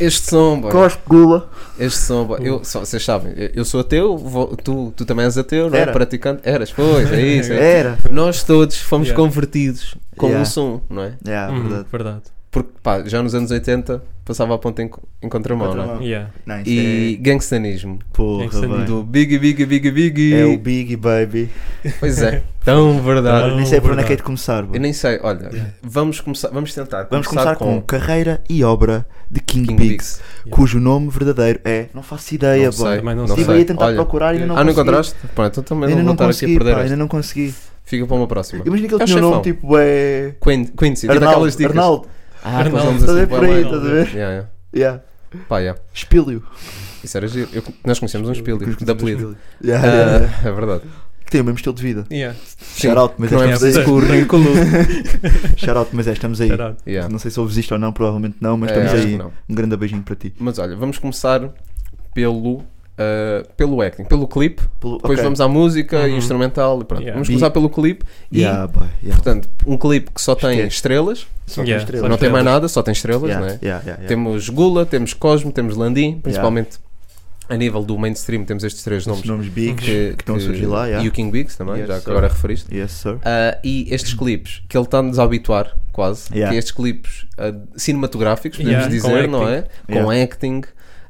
Este som, boy, Cospe, gula. este som, boy, eu, só, vocês sabem, eu- sou ateu, vou- tu, tu também és ateu, não é? Era. Praticante, eras, pois, é isso. é. Era. Nós todos fomos Yeah. convertidos com Yeah. um som, não é? Yeah, Uhum, verdade. verdade. Porque, pá, já nos anos 80 passava a ponta em, em contramão, não é? Contramão. Yeah. Não, isso E é... gangstanismo. Porra, Gangstanismo. Do Biggie, Biggie, Biggie, Biggie. É o Biggie Baby. Pois é, tão verdade. Nem sei por onde é que é de começar. bro. Eu nem sei, olha, vamos começar, vamos tentar Vamos começar com Carreira e Obra de King, King Biggs, Biggs. cujo nome verdadeiro é. Não faço ideia, Não sei, Também não sei. Estive sei. aí a tentar Olha, procurar e ainda não ah, não encontraste? Pronto, então também Ainda não vou estar aqui a consegui, perder pá, ainda não consegui. Fica para uma próxima. Imagina que ele É o tinha um nome tipo é. Quincy, tipo Arnaldo, aquelas dicas. Arnaldo. Ah, Arnaldo. Estás a assim, ver por aí, estás a ver? Yeah, yeah. Yeah. Pá, yeah. Espílio. Isso era giro. Eu- nós conhecemos um espelho, de apelido. Yeah, yeah, yeah. Ah, É verdade. Que tem o mesmo estilo de vida. Yeah. Shout out, mas que não é estamos preciso aí. que o ridículo. Shout out, mas é, estamos aí. Out. Yeah. Não sei se ouves isto ou não, provavelmente não, mas É, estamos acho aí. não. Um grande beijinho para ti. Mas olha, vamos começar pelo, ah, pelo acting, pelo clipe. Pelo- Depois ok. vamos à música e Uhum. instrumental e pronto. Yeah. Vamos E- começar pelo clipe e, Yeah, boy, yeah. portanto, um clipe que só tem estrelas, Só tem estrelas. não tem mais nada, só tem estrelas, Yeah, não é? yeah, yeah, yeah. Temos Gula, temos Cosmo, temos Landim, principalmente a nível do mainstream temos estes três Os nomes nomes bigs que, estão a surgir lá, yeah. e o King Bigs também, Yes, já que sir. agora referiste. Yes, sir. Ah, e estes clipes que ele está-nos a habituar, quase, Yeah. que estes clipes ah, cinematográficos, podemos Yeah, dizer, com não é? Com Yeah. acting.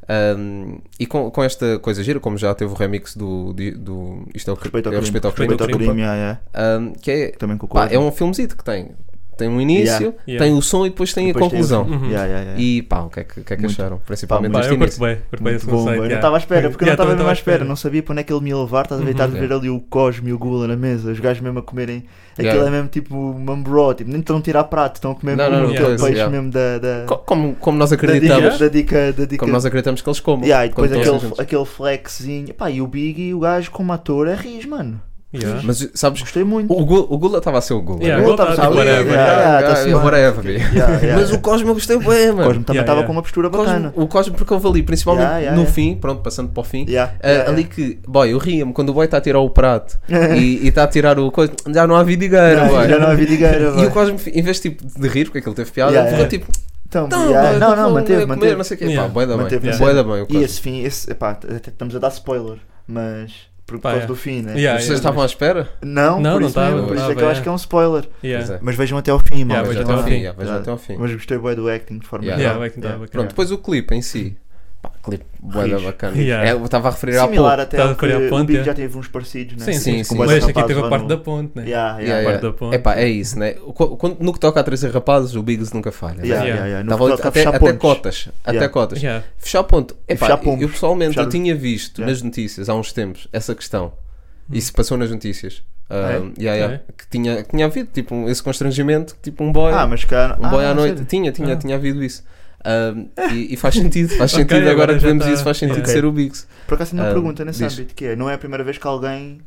Um, e com, com esta coisa gira, como já teve o remix do. do isto é o que Respeito ao é o crime. respeito ao crime, Respeito ao crime. crime, yeah, yeah. um, que é, Também pá, é um filmezito que tem. Tem um início, Yeah. Yeah. tem o som e depois tem Depois a conclusão. o fim. Uhum. Yeah, yeah, yeah. E pá, o que é que, o que, é que acharam? Principalmente Pá, Pá, este eu curto início. bem, curto bem esse bom, conceito. eu estava à espera, porque eu não estava mesmo à espera, não sabia para onde é que ele me ia levar, estás a ver, Uhum. estás a ver Yeah. ali o Cosme e o Gula na mesa, os gajos mesmo a comerem, aquilo Yeah. é mesmo tipo mambró, tipo, nem estão a tirar prato, estão a comer Não, mesmo não, não, aquele peixe yeah. mesmo da, da, Co- Como, como nós acreditamos, da dica, da dica. como nós acreditamos que eles comam. Yeah, e depois aquele, juntos. aquele flexzinho, pá, e o Biggie, o gajo como ator é riz, mano. Yeah. Mas sabes, Gostei muito. o, Gu- o Gula estava a ser o Gula. Yeah, né? agora Gula tá, tava- tipo, whatever. Yeah, yeah, Yeah, bem. whatever, B. Yeah, yeah. Mas o Cosmo eu gostei bem, O mano. Cosmo também estava yeah. com uma postura Cosmo- bacana. o Cosmo, porque houve ali, principalmente Yeah, yeah, no yeah. fim, pronto, passando para o fim, Yeah, yeah, ali que, boy, eu ria-me quando o boy está a tirar o prato e está a tirar o coisa, já não há vidigueira, Não, boy. já não há vidigueira, E o Cosmo, em vez tipo, de rir, porque aquilo teve piada, Yeah, ficou yeah. tipo, Então, "Então, yeah, não, eu não, manteve, manteve. não sei o quê. Pá, bem. O E Cosmo. esse fim, esse, epá, até estamos a dar spoiler, mas por Pá, causa yeah. do fim, né? Yeah, Vocês yeah. estavam à espera? Não, Não, por não isso mesmo, por isso é que eu acho que é um spoiler. Yeah. É. Mas vejam até ao fim, Yeah, mano. vejam Veja até ao fim. yeah, veja até ao fim. Mas gostei bem do acting de forma Yeah. Geral. Yeah. Pronto, depois o clipe em si. Clipe bué da Rijo. bacana. Yeah. É, eu estava a referir há Similar até a ao que à o ponte, Big é. já teve uns parecidos, né? Sim, sim, Sim, sim. Mas este aqui rapazes teve a parte no- da ponte, né? Yeah, yeah, Yeah, yeah. da ponte. Epá, é isso, né? Quando- no que toca a trazer rapazes, o Biggs nunca falha. né? Yeah, Yeah. yeah, yeah. Tava a até, até cotas. Até cotas. Yeah. Fechar ponto. Epá, fechar eu pessoalmente Fechar- eu tinha visto Yeah. nas notícias há uns tempos essa questão. Isso passou nas notícias. Ah, é? Yeah, yeah. É? Que, tinha, que tinha havido tipo, um- esse constrangimento, que, tipo um boy, Ah, mas cá. um ah, boy à não, noite. Tinha, tinha, Ah. tinha havido isso. Um, e, e faz sentido, faz sentido agora, agora que vemos tá- isso, faz sentido yeah. ser o Biggs. Por acaso tenho uma Ah, pergunta nesse diz. âmbito, que é, não é a primeira vez que alguém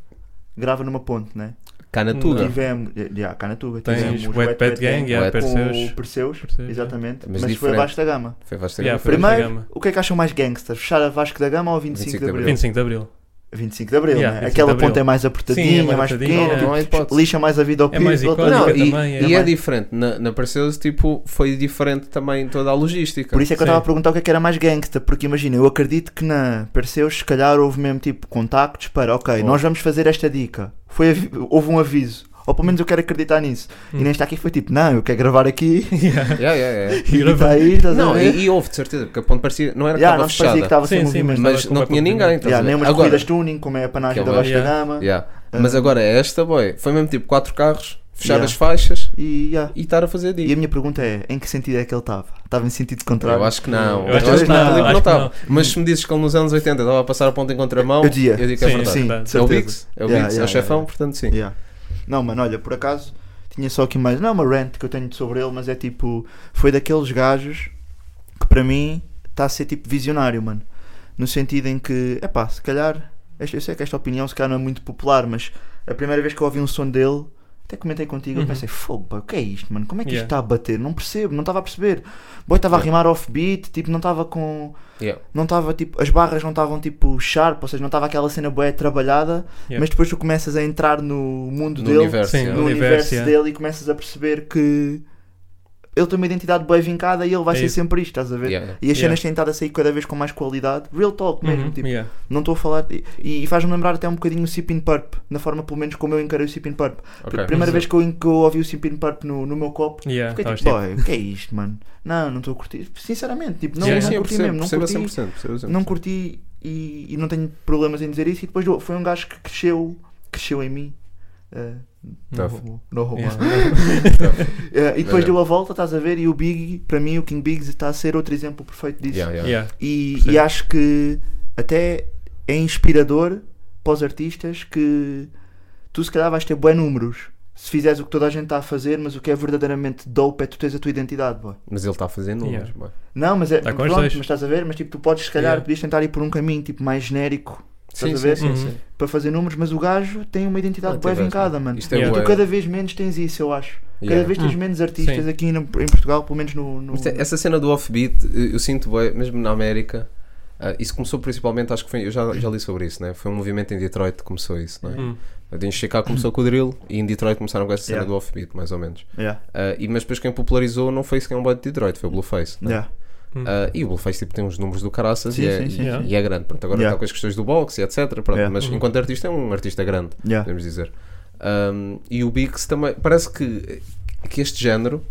grava numa ponte, né? Cá na Tuga. Tivemos, yeah, cá na Tuga, Tens tivemos Wet Wet Pet Gang, yeah, Wet- com Perseus. o Perseus, Perseus, exatamente, Mas mas, foi abaixo da gama. Foi Vasco Yeah, da Gama. Da Primeiro, Gama. o que é que acham mais gangster? Fechar a Vasco da Gama ou 25, de Abril? 25 de Abril. 25 de Abril, Yeah, né? 25 Aquela ponte é mais apertadinha, Sim, é é mais mais pequena, é. Não há tipo, hipótese. lixa mais a vida ao É mais people, icónica Não, e, também, é. e é mais- diferente. Na, na Perseus, tipo, foi diferente também toda a logística. Por isso é que eu estava a perguntar o que é que era mais gangsta, porque imagina, eu acredito que na Perseus se calhar houve mesmo tipo contactos para, ok, Oh. nós vamos fazer esta dica. Foi, houve um aviso. Ou pelo menos eu quero acreditar nisso. Hum. E nesta aqui foi tipo, não, eu quero gravar aqui Yeah. Yeah, yeah, yeah. e está aí, estás a Não, ver? e, e houve de certeza, porque a ponte parecia, não era que estava parecia que fechada, estava Sim, sim, mas- mas não tinha ninguém. estás a nem umas Agora, corridas tuning, como é a panagem é da yeah. Gama. yeah. Ah. Mas agora esta, boy, foi mesmo tipo quatro carros, fechar Yeah. as faixas E, yeah. e estar a fazer e a disso. minha pergunta é, em que sentido é que ele estava? Estava em sentido contrário? Eu acho que não. Eu acho que que não, acho não estava. não. Mas se me dizes que ele nos anos 80 estava a passar a ponta em contramão, Eu eu digo que é verdade. sim, de é o certeza. Biggs, é o Biggs, é o chefão, portanto sim. Não, mano, olha, por acaso tinha só aqui mais. Não é uma rant que eu tenho sobre ele, mas é tipo. Foi daqueles gajos que para mim está a ser tipo visionário, mano. No sentido em que, é pá, se calhar. Eu sei que esta opinião se calhar não é muito popular, mas a primeira vez que eu ouvi um som dele. Até comentei contigo, eu Uhum. pensei, fogo, o que é isto, mano? Como é que Yeah. isto está a bater? Não percebo, não estava a perceber. O boy estava a Yeah. rimar offbeat, tipo, não estava com. Yeah. Não estava tipo. As barras não estavam tipo sharp, ou seja, não estava aquela cena boé trabalhada, mas depois tu começas a entrar no mundo No dele universo. Sim, yeah. no universo, universo, dele e começas a perceber que ele tem uma identidade bem vincada e ele vai É ser isso. sempre isto, estás a ver? Yeah, yeah. E as Yeah. cenas têm estado a sair cada vez com mais qualidade. Real talk mesmo, Uhum, tipo, yeah. não estou a falar. E, e faz-me lembrar até um bocadinho o Sipin Purp, na forma pelo menos como eu encarei o Sipin Purp. Ok. Primeira Uhum. vez que eu, que eu ouvi o Sipin Purp no, no meu copo, Yeah, fiquei tipo, tipo- boy, o que é isto, mano? Não, não estou a curtir. Sinceramente, tipo, não, Yeah, não curti percebo, mesmo, não a curti. 100%. percebo a 100%. Não curti e, e não tenho problemas em dizer isso. E depois foi um gajo que cresceu, cresceu em mim. no Tough. homo- no homo. Yeah. Eh, e depois É. deu a volta, estás a ver? E o Big, para mim, o King Biggs está a ser outro exemplo perfeito disso. Yeah, yeah. Yeah. E, e acho que até é inspirador para os artistas que tu, se calhar, vais ter bons números se fizeres o que toda a gente está a fazer, mas o que é verdadeiramente dope é tu tens a tua identidade. boy. Mas ele está a fazer números. Yeah. boy. Não, mas é. Os pronto, mas estás a ver? Mas tipo, tu podes, se calhar, Yeah. podias tentar ir por um caminho tipo, mais genérico Sim, a ver? sim, sim. para fazer números, mas o gajo tem uma identidade Ah, bem vincada, mano. Isto é Yeah. E tu cada vez menos tens isso, eu acho. Cada Yeah. vez tens Hum. menos artistas Sim. aqui no- em Portugal, pelo menos no. no... É- essa cena do offbeat, eu eu sinto bem, mesmo na América, ah, isso começou principalmente, acho que foi, eu já, já li sobre isso, né? foi um movimento em Detroit que começou isso. Né? Hum. Em Chicago começou com o drill e em Detroit começaram com essa cena Yeah. do offbeat, mais ou menos. Yeah, Ah, e, mas depois quem popularizou não foi sequer um boy de Detroit, foi o Blueface. né? yeah. Hum. Ah, e o Blueface tipo, tem uns números do caraças Sim, e, é, sim, sim, e- sim. e é grande. Pronto, agora Yeah. está com as questões do boxe e etc. Pronto, Yeah. Mas Uhum. enquanto artista é um artista grande, Yeah. podemos dizer. Um, e o Bix também, parece que, que este género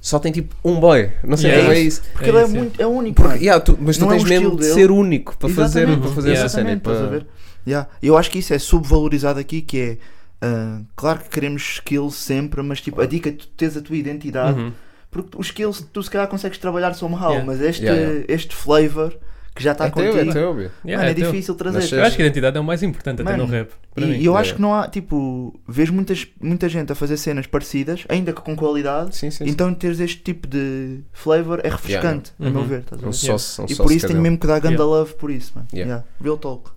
só tem tipo um boy. Não sei Yeah. como é isso. Porque É ele é isso, muito. É único. Porque, yeah, tu- mas tu Não é tens o mesmo de dele. ser único para fazer, para fazer essa cena. para- ver? Yeah. Eu acho que isso é subvalorizado aqui, que é. ah, claro que queremos skills sempre, mas tipo, a dica é tu tens a tua identidade. Uhum. Porque os skills tu se calhar consegues trabalhar somehow, Yeah. mas este, Yeah, yeah. este flavor que já está É teu, contigo, é teu, Bi. Yeah, mano, é é teu. difícil trazer. Nascer- Eu acho que a identidade é o mais importante até Mano, no rap. Para E, mim. eu Yeah. acho que não há, tipo, vejo muitas, muita gente a fazer cenas parecidas, ainda que com qualidade, Sim, sim. sim. então teres este tipo de flavor é refrescante, Yeah. a meu Uhum. ver, estás a É um ver? um E por isso é tenho mesmo que dar ganda Yeah. love por isso, mano. Yeah. Yeah. Real talk.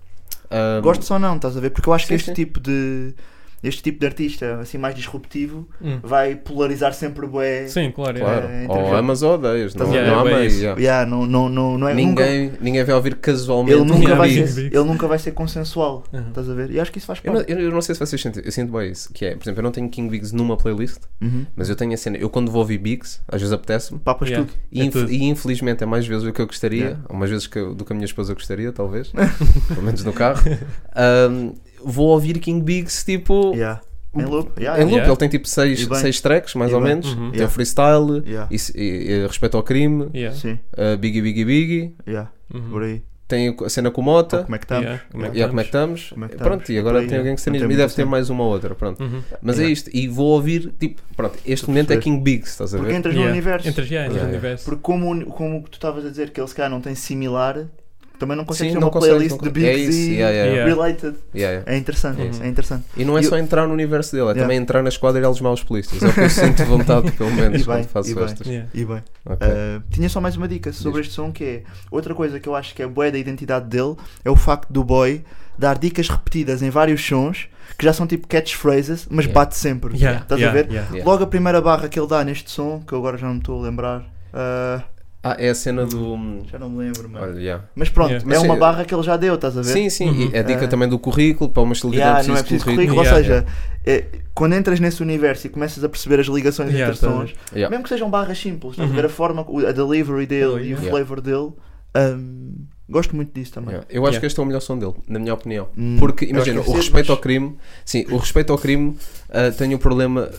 Ahm, Gosto só não, estás a ver? Porque eu acho que Sim, este sim. tipo de. Este tipo de artista, assim, mais disruptivo, Hum. vai polarizar sempre bué. Sim, claro. Claro, É, ou amas ou odeias, não, a não ver? É yeah. Yeah, não, não, não, não é, nunca- Ninguém, ninguém vai ouvir casualmente ele, nunca vai ser, ele nunca vai ser consensual. Uhum. Estás a ver? E acho que isso faz Eu não, parte. eu não sei se vocês sentem, eu sinto bem isso, que é, por exemplo, eu não tenho King Biggs numa playlist, Uhum. mas eu tenho a cena, eu quando vou ouvir Biggs, às vezes apetece-me, Papas Yeah. tudo. e, É inf- tudo. e infelizmente é mais vezes do que eu gostaria, Yeah. ou mais vezes que do que a minha esposa gostaria, talvez, pelo menos no carro, Ahm, vou ouvir King Biggs tipo Yeah. Em loop. Yeah, em loop, Yeah. ele tem tipo 6 E bem. seis tracks, mais E ou bem. menos, Uhum. tem Yeah. freestyle, Yeah. e, e- e respeito ao crime, Yeah. Uh, Biggie Biggie Biggie, Yeah. Uhum. Por aí. tem a cena com o Mota, Como é que estamos? Yeah. Como é que e é como é que estamos? Como é que pronto, e agora aí, tem alguém yeah. que se tem e deve ter mais uma outra, pronto. Uhum. Mas é Yeah. isto, e vou ouvir, tipo, pronto, este Estou momento é. King Biggs, estás a Porque ver? entras no Yeah. universo. Entras já, entras Yeah. no universo. Porque como, como tu estavas a dizer que ele se calhar não tem similar, também não consegue Sim, ter não uma consegue, playlist de consegue. É isso, e yeah, yeah, yeah. related. Yeah, yeah. É interessante, Uhum. é interessante. E não é E só eu- entrar no universo dele, é Yeah. também entrar na esquadra e eles maus polícias. É o que eu sinto vontade, pelo menos, E quando bem, faço e bem. festas. Yeah. E bem. Ok. Uh, tinha só mais uma dica sobre este som que é outra coisa que eu acho que é boa da identidade dele é o facto do boy dar dicas repetidas em vários sons que já são tipo catchphrases, mas Yeah. bate sempre. Yeah, Estás yeah, a ver? Logo a primeira barra que ele dá neste som, que eu agora já não me estou a lembrar. uh, Ah, é a cena do. já não me lembro, mano. Olha, yeah. Mas pronto, Yeah. é Mas uma sim, barra que ele já deu, estás a ver? Sim, sim, Uhum. e a dica Ah. também do currículo, para uma estilidade Yeah, preciso não é preciso currículo. currículo, ou Yeah. seja, é, quando entras nesse universo e começas a perceber as ligações Yeah, entre tá sons, Yeah. mesmo que sejam barras simples, estás a Uhum. ver a forma, a delivery dele e o Yeah. flavor dele, um, gosto muito disso também. Yeah. Eu acho Yeah. que este é o melhor som dele, na minha opinião. Hum, Porque, imagina, o respeito mas- ao crime, sim, o respeito ao crime ah, tem o problema.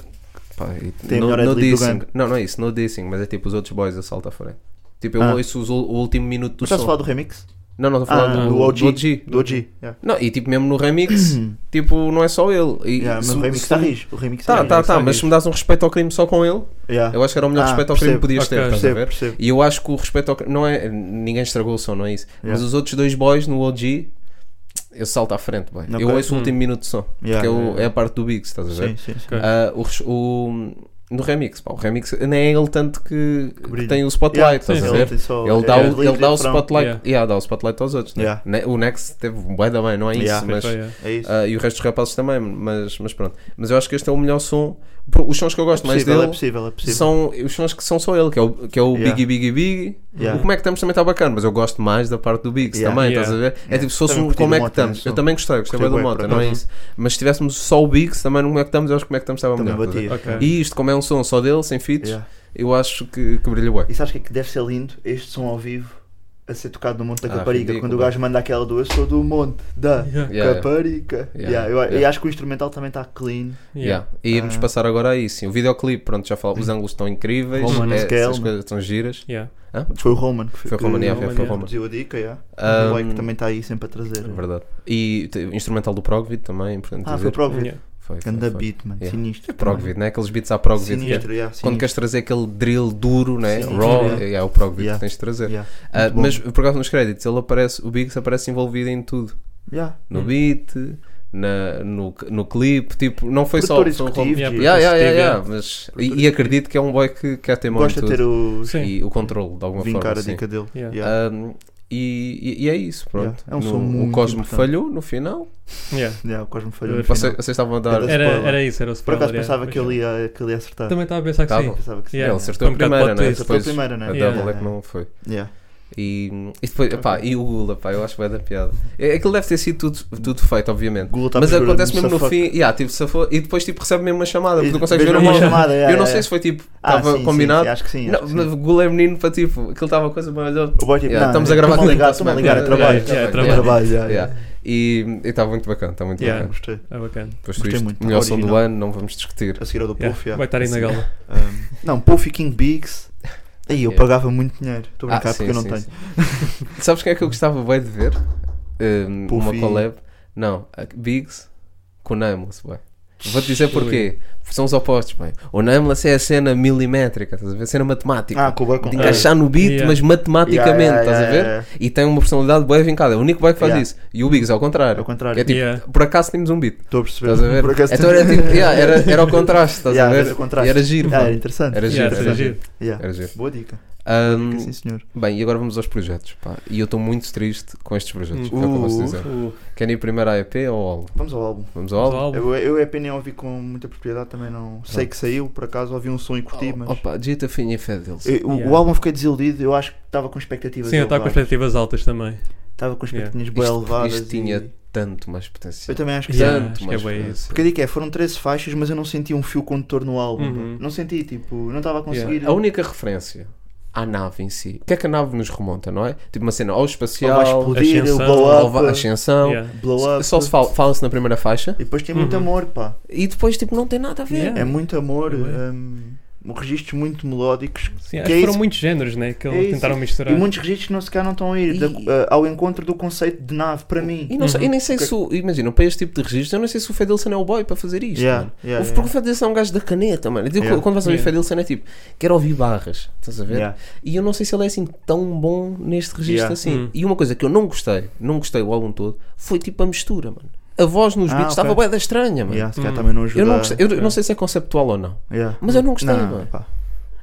Pá, Tem no, no dissing. Não, não é isso, no dissing, mas é tipo os outros boys a salto à frente. Tipo, eu Ah. ouço os o último minuto do Mas estás a som. falar do remix? Não, não, estou a falar Ah, do, do OG. do OG. Do OG. yeah. Não, e tipo, mesmo no remix, tipo, não é só ele. E, Yeah, mas se- o remix se- está rijo. O remix Tá, está tá, rijo. tá, está mas se me dás um respeito ao crime só com ele, Yeah. eu acho que era o melhor Ah, respeito ao crime que podias ter, Ok. estás a Percebo, ver? percebo. E eu acho que o respeito ao crime, não é, ninguém estragou o som, não é isso. Mas os outros dois boys no OG, eu salto à frente, boy. Ok. Eu ouço o Hum. último minuto de som, Yeah, que é, o- yeah, é a parte do Biggs, estás a ver? Sim, sim, sim. O, res- o- no remix, pá, o remix nem é ele tanto que, que tem o spotlight, Yeah, estás sim, a ver? só- Ele dá, é o, ele dá o spotlight, Yeah. yeah, dá o spotlight aos outros. né? Yeah. O Next teve um bué da bem, não é isso? Yeah. Mas. É isso. ah, e o resto dos rapazes também, mas, mas pronto. Mas eu acho que este é o melhor som. Os sons que eu É gosto mais possível, é dele possível, é possível. são os sons que são só ele, que é o, que é o Yeah. Biggie Biggie Biggie. Yeah. O Como é que estamos também está bacana, mas eu gosto mais da parte do Biggs Yeah. também, Yeah. estás a ver? É tipo, se fosse Também um Como é que estamos, eu também gostei, gostei bem do Mota, não é isso? Mas se tivéssemos só o Biggs também no Como é que estamos, eu acho que Como é que estamos estava Também melhor. estás a ver? batia. Ok. E isto, como é um som só dele, sem feats, Yeah. eu acho que, que brilha bué. E sabes o que é que deve ser lindo? Este som ao vivo a ser tocado no Monte da Ah, Caparica. ridículo, quando o gajo manda aquela do Eu sou do Monte da Yeah. Yeah, Caparica. Yeah, Yeah, eu, yeah. E acho que o instrumental também está clean. Yeah. E íamos Ah. passar agora a isso. sim. O videoclipe, pronto, já falo, os ângulos estão incríveis, Roman é, scale, né? coisas estão giras. Foi o Roman que, Foi o Roman, que, yeah, foi que o Roman. produziu a dica. Yeah. Um, o que também está aí sempre a trazer. É verdade. E o instrumental do Progvid também, importante Ah, foi dizer. o Progvid. Yeah. Foi, Ganda foi. beat, mano. Yeah. Sinistro. É Progvid, né? Aqueles beats à Progvid. Sinistro, yeah, Quando sinistro. queres trazer aquele drill duro, né? Sim, Raw, yeah. é, é o Progvid Yeah. que tens de trazer. Yeah. Ah, bom. mas por causa nos créditos, ele aparece, o Biggs aparece envolvido em tudo. Yeah. No Hum. beat, na, no, no clipe, tipo, não foi só. Produtor. Yeah, yeah, yeah, yeah, yeah. mas, e, e acredito que é um boy que quer ter mão em Gosta de ter o. Sim. E o controle, de alguma Vincar forma. a sim. dica dele. Yeah. Yeah. Um, e, e- e é isso, pronto. Yeah, é um No- som o muito Cosmo importante. falhou no final. Yeah. Yeah, o Cosmo falhou. No Vocês, final. vocês estavam a dar. Era- Era, isso, era o Por spoiler. acaso yeah. pensava que Mas, ele ia, que ele ia acertar. Também estava a pensar que Tava. sim. Pensava que sim. Yeah. Ele acertou a um primeira, né? Acertou a Depois primeira, né? a Yeah. double é que não foi. E, e depois, pá, e o Gula, pá, eu acho que vai dar piada. É, Aquilo deve ter sido tudo, tudo feito, obviamente. Gula tá Mas acontece mesmo no fim, yeah, tipo, safou, e depois tipo, recebe mesmo uma chamada, porque E tu consegues ver uma chamada, yeah, Eu não sei se foi tipo, Ah, estava sim, combinado. Sim, acho que sim. Não, acho que mas sim. o Gula é menino para tipo, aquilo estava a coisa boy, tipo, Yeah, não, estamos a gravar estou-me a clipe ligar, para a ligar, é trabalho. É trabalho. E está muito bacana, está muito bacana. Gostei. É bacana. Depois Gostei muito. melhor som do ano, não vamos discutir. A seguir ao do. Puff. Vai estar aí na gala. Não, Puff e King Biggs. Aí eu pagava muito dinheiro. Estou a brincar Ah, porque eu não sim, tenho. sim, sim. Sabes quem é que eu gostava bem de ver? Um, uma collab. Não, a Biggs com Nameless, bué. Vou-te dizer porquê. São os opostos, bem. O Nameless é a cena milimétrica, estás a ver? A cena matemática. Ah, com o bacon. de encaixar no beat, Yeah. mas matematicamente, Yeah, yeah, estás a ver? yeah. E tem uma personalidade bem vincada. É o único boy que faz Yeah. isso. E o Biggs, ao contrário. Ao contrário. É tipo, Yeah. por acaso tínhamos um beat. Estou a perceber. Estás a ver? Por acaso Então era tipo, yeah, era, era o contraste, estás Yeah, a era ver? o contraste. E era giro, era interessante. Era giro, Yeah, era era giro. Yeah. Era giro. Boa dica. Ahm, Sim, senhor. bem, e agora vamos aos projetos. pá. E eu estou muito triste com estes projetos. É o que eu posso Uh, dizer. O- Querem ir primeiro à EP ou ao álbum? Vamos ao álbum. Vamos ao álbum? Eu, eu EP nem ouvi com muita propriedade, também não sei que saiu, por acaso ouvi um som e curti, mas. Opa, Gita Finha e Fé deles. Eu- o, Yeah. o álbum fiquei desiludido, eu acho que estava com expectativas Sim, eu estava com expectativas altas também. Estava com Yeah. expectativas bem Isto, elevadas. isto tinha e- tanto mais potencial. Eu também acho que Yeah, sim. Tanto acho que mais é bem potencial. Porque eu digo é, foram 13 faixas, mas eu não senti um fio condutor no álbum. Uhum. Não senti, tipo, não estava a conseguir. A única referência à nave em si, o que é que a nave nos remonta, não é? Tipo uma cena ao Ou espacial, vai explodir, o Ascensão, blow up. va- ascensão. Yeah. Blow up. Só se fala- fala-se na primeira faixa E depois tem muito Uhum. amor, pá. e depois tipo não tem nada a ver. Yeah. É muito amor. É bem. Registros muito melódicos. Sim, acho Que é foram isso. muitos géneros, né? Que É eles isso. tentaram misturar. E muitos registros que não sequer não estão a ir da- E- a- ao encontro do conceito de nave, para mim. E, não sei, Uhum. e nem sei se, o- imagina, para este tipo de registros, eu não sei se o Fedilson é o boy para fazer isto. Yeah, yeah, O- Porque yeah. o Fedilson é um gajo da caneta, mano. Eu digo, Yeah. Quando vais ouvir Yeah. Fedilson é tipo, quero ouvir barras, estás a ver? Yeah. E eu não sei se ele é assim tão bom neste registro Yeah. assim. Hum. E uma coisa que eu não gostei, não gostei o álbum todo, foi tipo a mistura, mano. A voz nos Ah, beats estava bué da estranha, mano. Yeah, se calhar Hum. também não ajuda. Eu não, gostei, eu não sei se é conceptual ou não. Yeah. Mas eu não gostei, Não, mano. pá.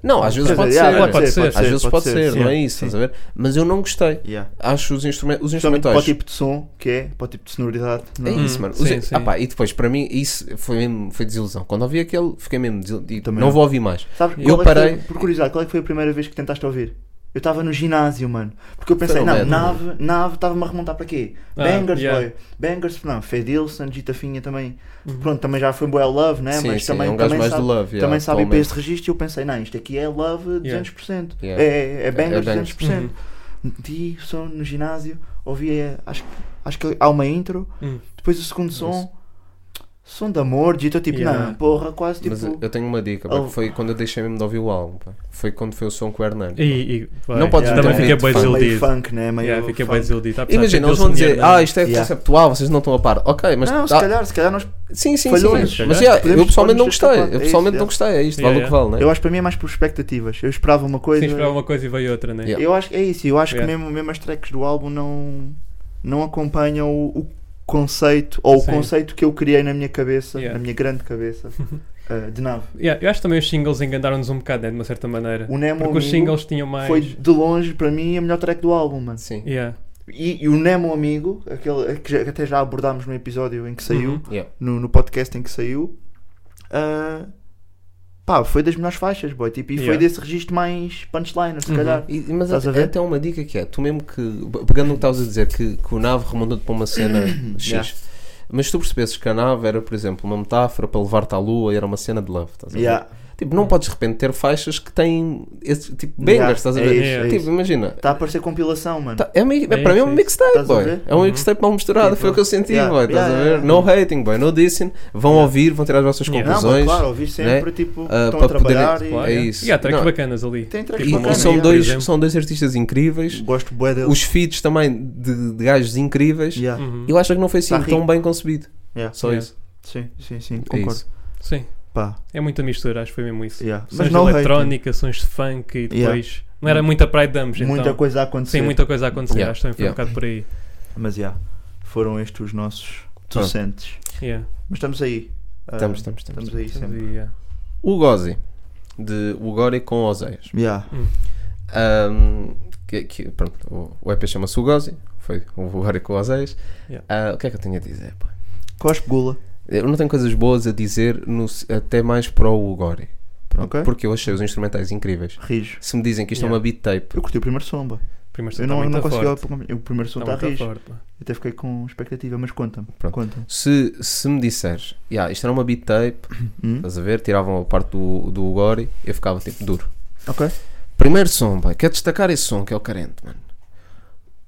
Não, às vezes pode ser. yeah, pode ser. Às vezes pode ser, não é isso, sim. estás a ver? Mas eu não gostei. Yeah. Acho os, instrumentos, os Especialmente para o instrumentais. tipo de som que é, para o tipo de sonoridade. não É é? isso, Hum, mano. sim, Os- sim. Ah pá, e depois, para mim, isso foi mesmo foi desilusão. Quando ouvi aquele, fiquei mesmo desiludido. Não vou ouvir mais. Sabes, Eu é que parei- foi- por curiosidade, qual é que foi a primeira vez que tentaste ouvir? Eu estava no ginásio, mano. Porque eu pensei, Foi no não, nave, nave, estava-me a remontar para quê? Ah, Bangers, yeah. boy. Bangers, não, Fedilson, Gita Finha também. Uhum. Pronto, também já foi Boy Love, né? sim, Mas sim, também, é um também mais sabe, do Love. yeah, também sabe ir para esse registro e eu pensei, não, isto aqui é Love Yeah. 200%. Yeah. É, é Bangers É bangers. 200%. Meti o som no ginásio, ouvi, eh, acho, que- acho que há uma intro, Hum. depois o segundo som, som de amor, Gita, tipo, Yeah. não, porra, quase tipo. Mas eu eu tenho uma dica, pá, Oh. foi quando eu deixei mesmo de ouvir o álbum. pá. Foi quando foi o som com o Hernani. E, e. Não podes meter Também fiquei beat bem funk. meio desiludido. funk, né? Meio Yeah, fiquei bem funk. desiludido. Imagina, eles vão dizer, sonhar, ah, né? isto é Yeah. conceptual, vocês não estão a par. Ok, mas. não, se calhar, se calhar nós. Sim, sim, sim. Mas yeah, eu podemos pessoalmente não gostei. Eu pessoalmente não gostei. É isto, vale Yeah, o que vale, né? Eu acho que para mim é mais por expectativas. Eu esperava uma coisa. Sim, esperava uma coisa e veio outra, né? Yeah. Eu acho que é isso. Eu acho Yeah. que mesmo, mesmo as tracks do álbum não, não acompanham o conceito ou Sim. o conceito que eu criei na minha cabeça, Yeah. na minha grande cabeça uh, de nave. Yeah, eu acho que também os singles enganaram-nos um bocado, né? De uma certa maneira. O Nemo Porque os Amigo singles tinham mais. foi de longe para mim a melhor track do álbum, mano. Sim. Yeah. E, e o Nemo Amigo, aquele que, já- que até já abordámos no episódio em que saiu, Uhum. Yeah. no, no podcast em que saiu, uh, pá, foi das melhores faixas, boy. Tipo, e foi Yeah. desse registro mais punchliner, se Uhum. calhar. E- mas Estás a até, ver? até uma dica que é, tu mesmo que, pegando no que estavas a dizer, que, que o nave remonta-te para uma cena X, Yeah. mas se tu percebesses que a nave era, por exemplo, uma metáfora para levar-te à lua e era uma cena de love, estás a ver? Yeah. Tipo, não podes de repente ter faixas que têm esse tipo bangers, estás a é ver? é tipo, isso. imagina. Está a parecer compilação, mano. tá- é, uma- é, É para mim é um é mixtape, boy. É um Uhum. mixtape mal misturado, Tipo, foi o que eu senti, yeah, boy. Estás yeah, a ver? yeah, No yeah. hating, boy. No dissing. Vão Yeah. ouvir, vão tirar as vossas Yeah. Não, mas conclusões. claro, ouvir sempre, tipo, Ah, estão para a trabalhar e... Claro, É isso. E há tracks Não. bacanas ali. Tem tracks E, e bacanas, são, dois, exemplo. são dois artistas incríveis. Gosto bué deles. Os feats também de, gajos incríveis. Uhum. Eu acho que não foi assim Tá tão bem concebido. Só isso. Sim, sim, sim, É concordo. Sim, Pá, é muita mistura, acho que foi mesmo isso. yeah. Sons Mas de não hating. eletrónica, sons de funk e Yeah. depois. Não era muita Pride Dumps, então. Muita coisa a acontecer. Sim, muita coisa a acontecer. Yeah, Acho que também foi yeah. um bocado por aí. Mas já, foram estes os nossos docentes. Yeah. Mas estamos aí. Ah, Estamos, estamos, estamos. Estamos aí sempre. E, yeah. O Gozi, de Ugori com Oseias. Yeah. Ahm, que, que- pronto, o, o EP chama-se Ugozi, foi o Ugori com Oseias. Yeah. Ah, o que é que eu tenho a dizer? pá? Cospe gula. Eu não tenho coisas boas a dizer, no- até mais para o Ugori. Pronto, Ok. Porque eu achei os instrumentais incríveis. Rijo. Se me dizem que isto Yeah. é uma beat tape, Eu curti o primeiro som, boy. Primeiro som Eu tá não, eu muito não consegui. O primeiro som Tá está muito rijo. forte, pá. Até fiquei com expectativa, mas conta-me. Conta-me. se, se me disseres, yeah, isto era uma beat tape, Hum? estás a ver, tiravam a parte do, do Ugori, eu ficava tipo duro. Ok. Primeiro som, boy, quero destacar esse som que é o carente, mano.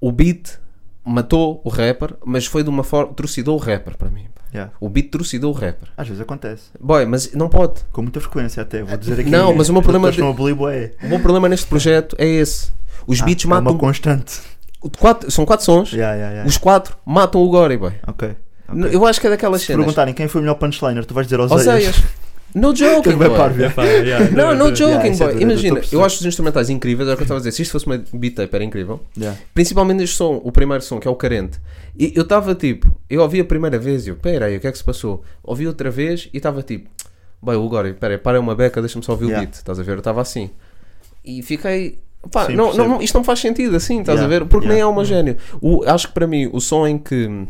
O beat matou o rapper, mas foi de uma forma. trucidou o rapper para mim. Yeah. O beat trucidou o rapper. Às vezes acontece. Boy, mas não pode. Com muita frequência até. Vou dizer aqui. Não, mas o meu problema bolir, é. O meu problema neste projeto é esse. Os beats é matam. uma constante. quatro, são quatro sons. Yeah, yeah. Os quatro matam o Gory, boy. Ok. Eu acho que é daquelas Se cenas. perguntarem quem foi o melhor punchliner, tu vais dizer aos Oseias. No joking, boy. É, yeah, Não, no joking, Yeah, é boy. tudo, Imagina, eu acho os instrumentais incríveis. Era o que eu estava a dizer. Se isto fosse uma beat tape, era incrível. Yeah. Principalmente este som, o primeiro som, que é o carente. E eu estava tipo, eu ouvi a primeira vez e eu, pera aí, o que é que se passou? Ouvi outra vez e estava tipo, bem, o Gori, pera aí, para uma beca, deixa-me só ouvir Yeah. o beat, estás a ver? Eu estava assim. E fiquei, Pá, Sim, não, não, isto não faz sentido assim, estás Yeah, a ver? Porque nem é yeah. homogéneo. O, acho que para mim o som em que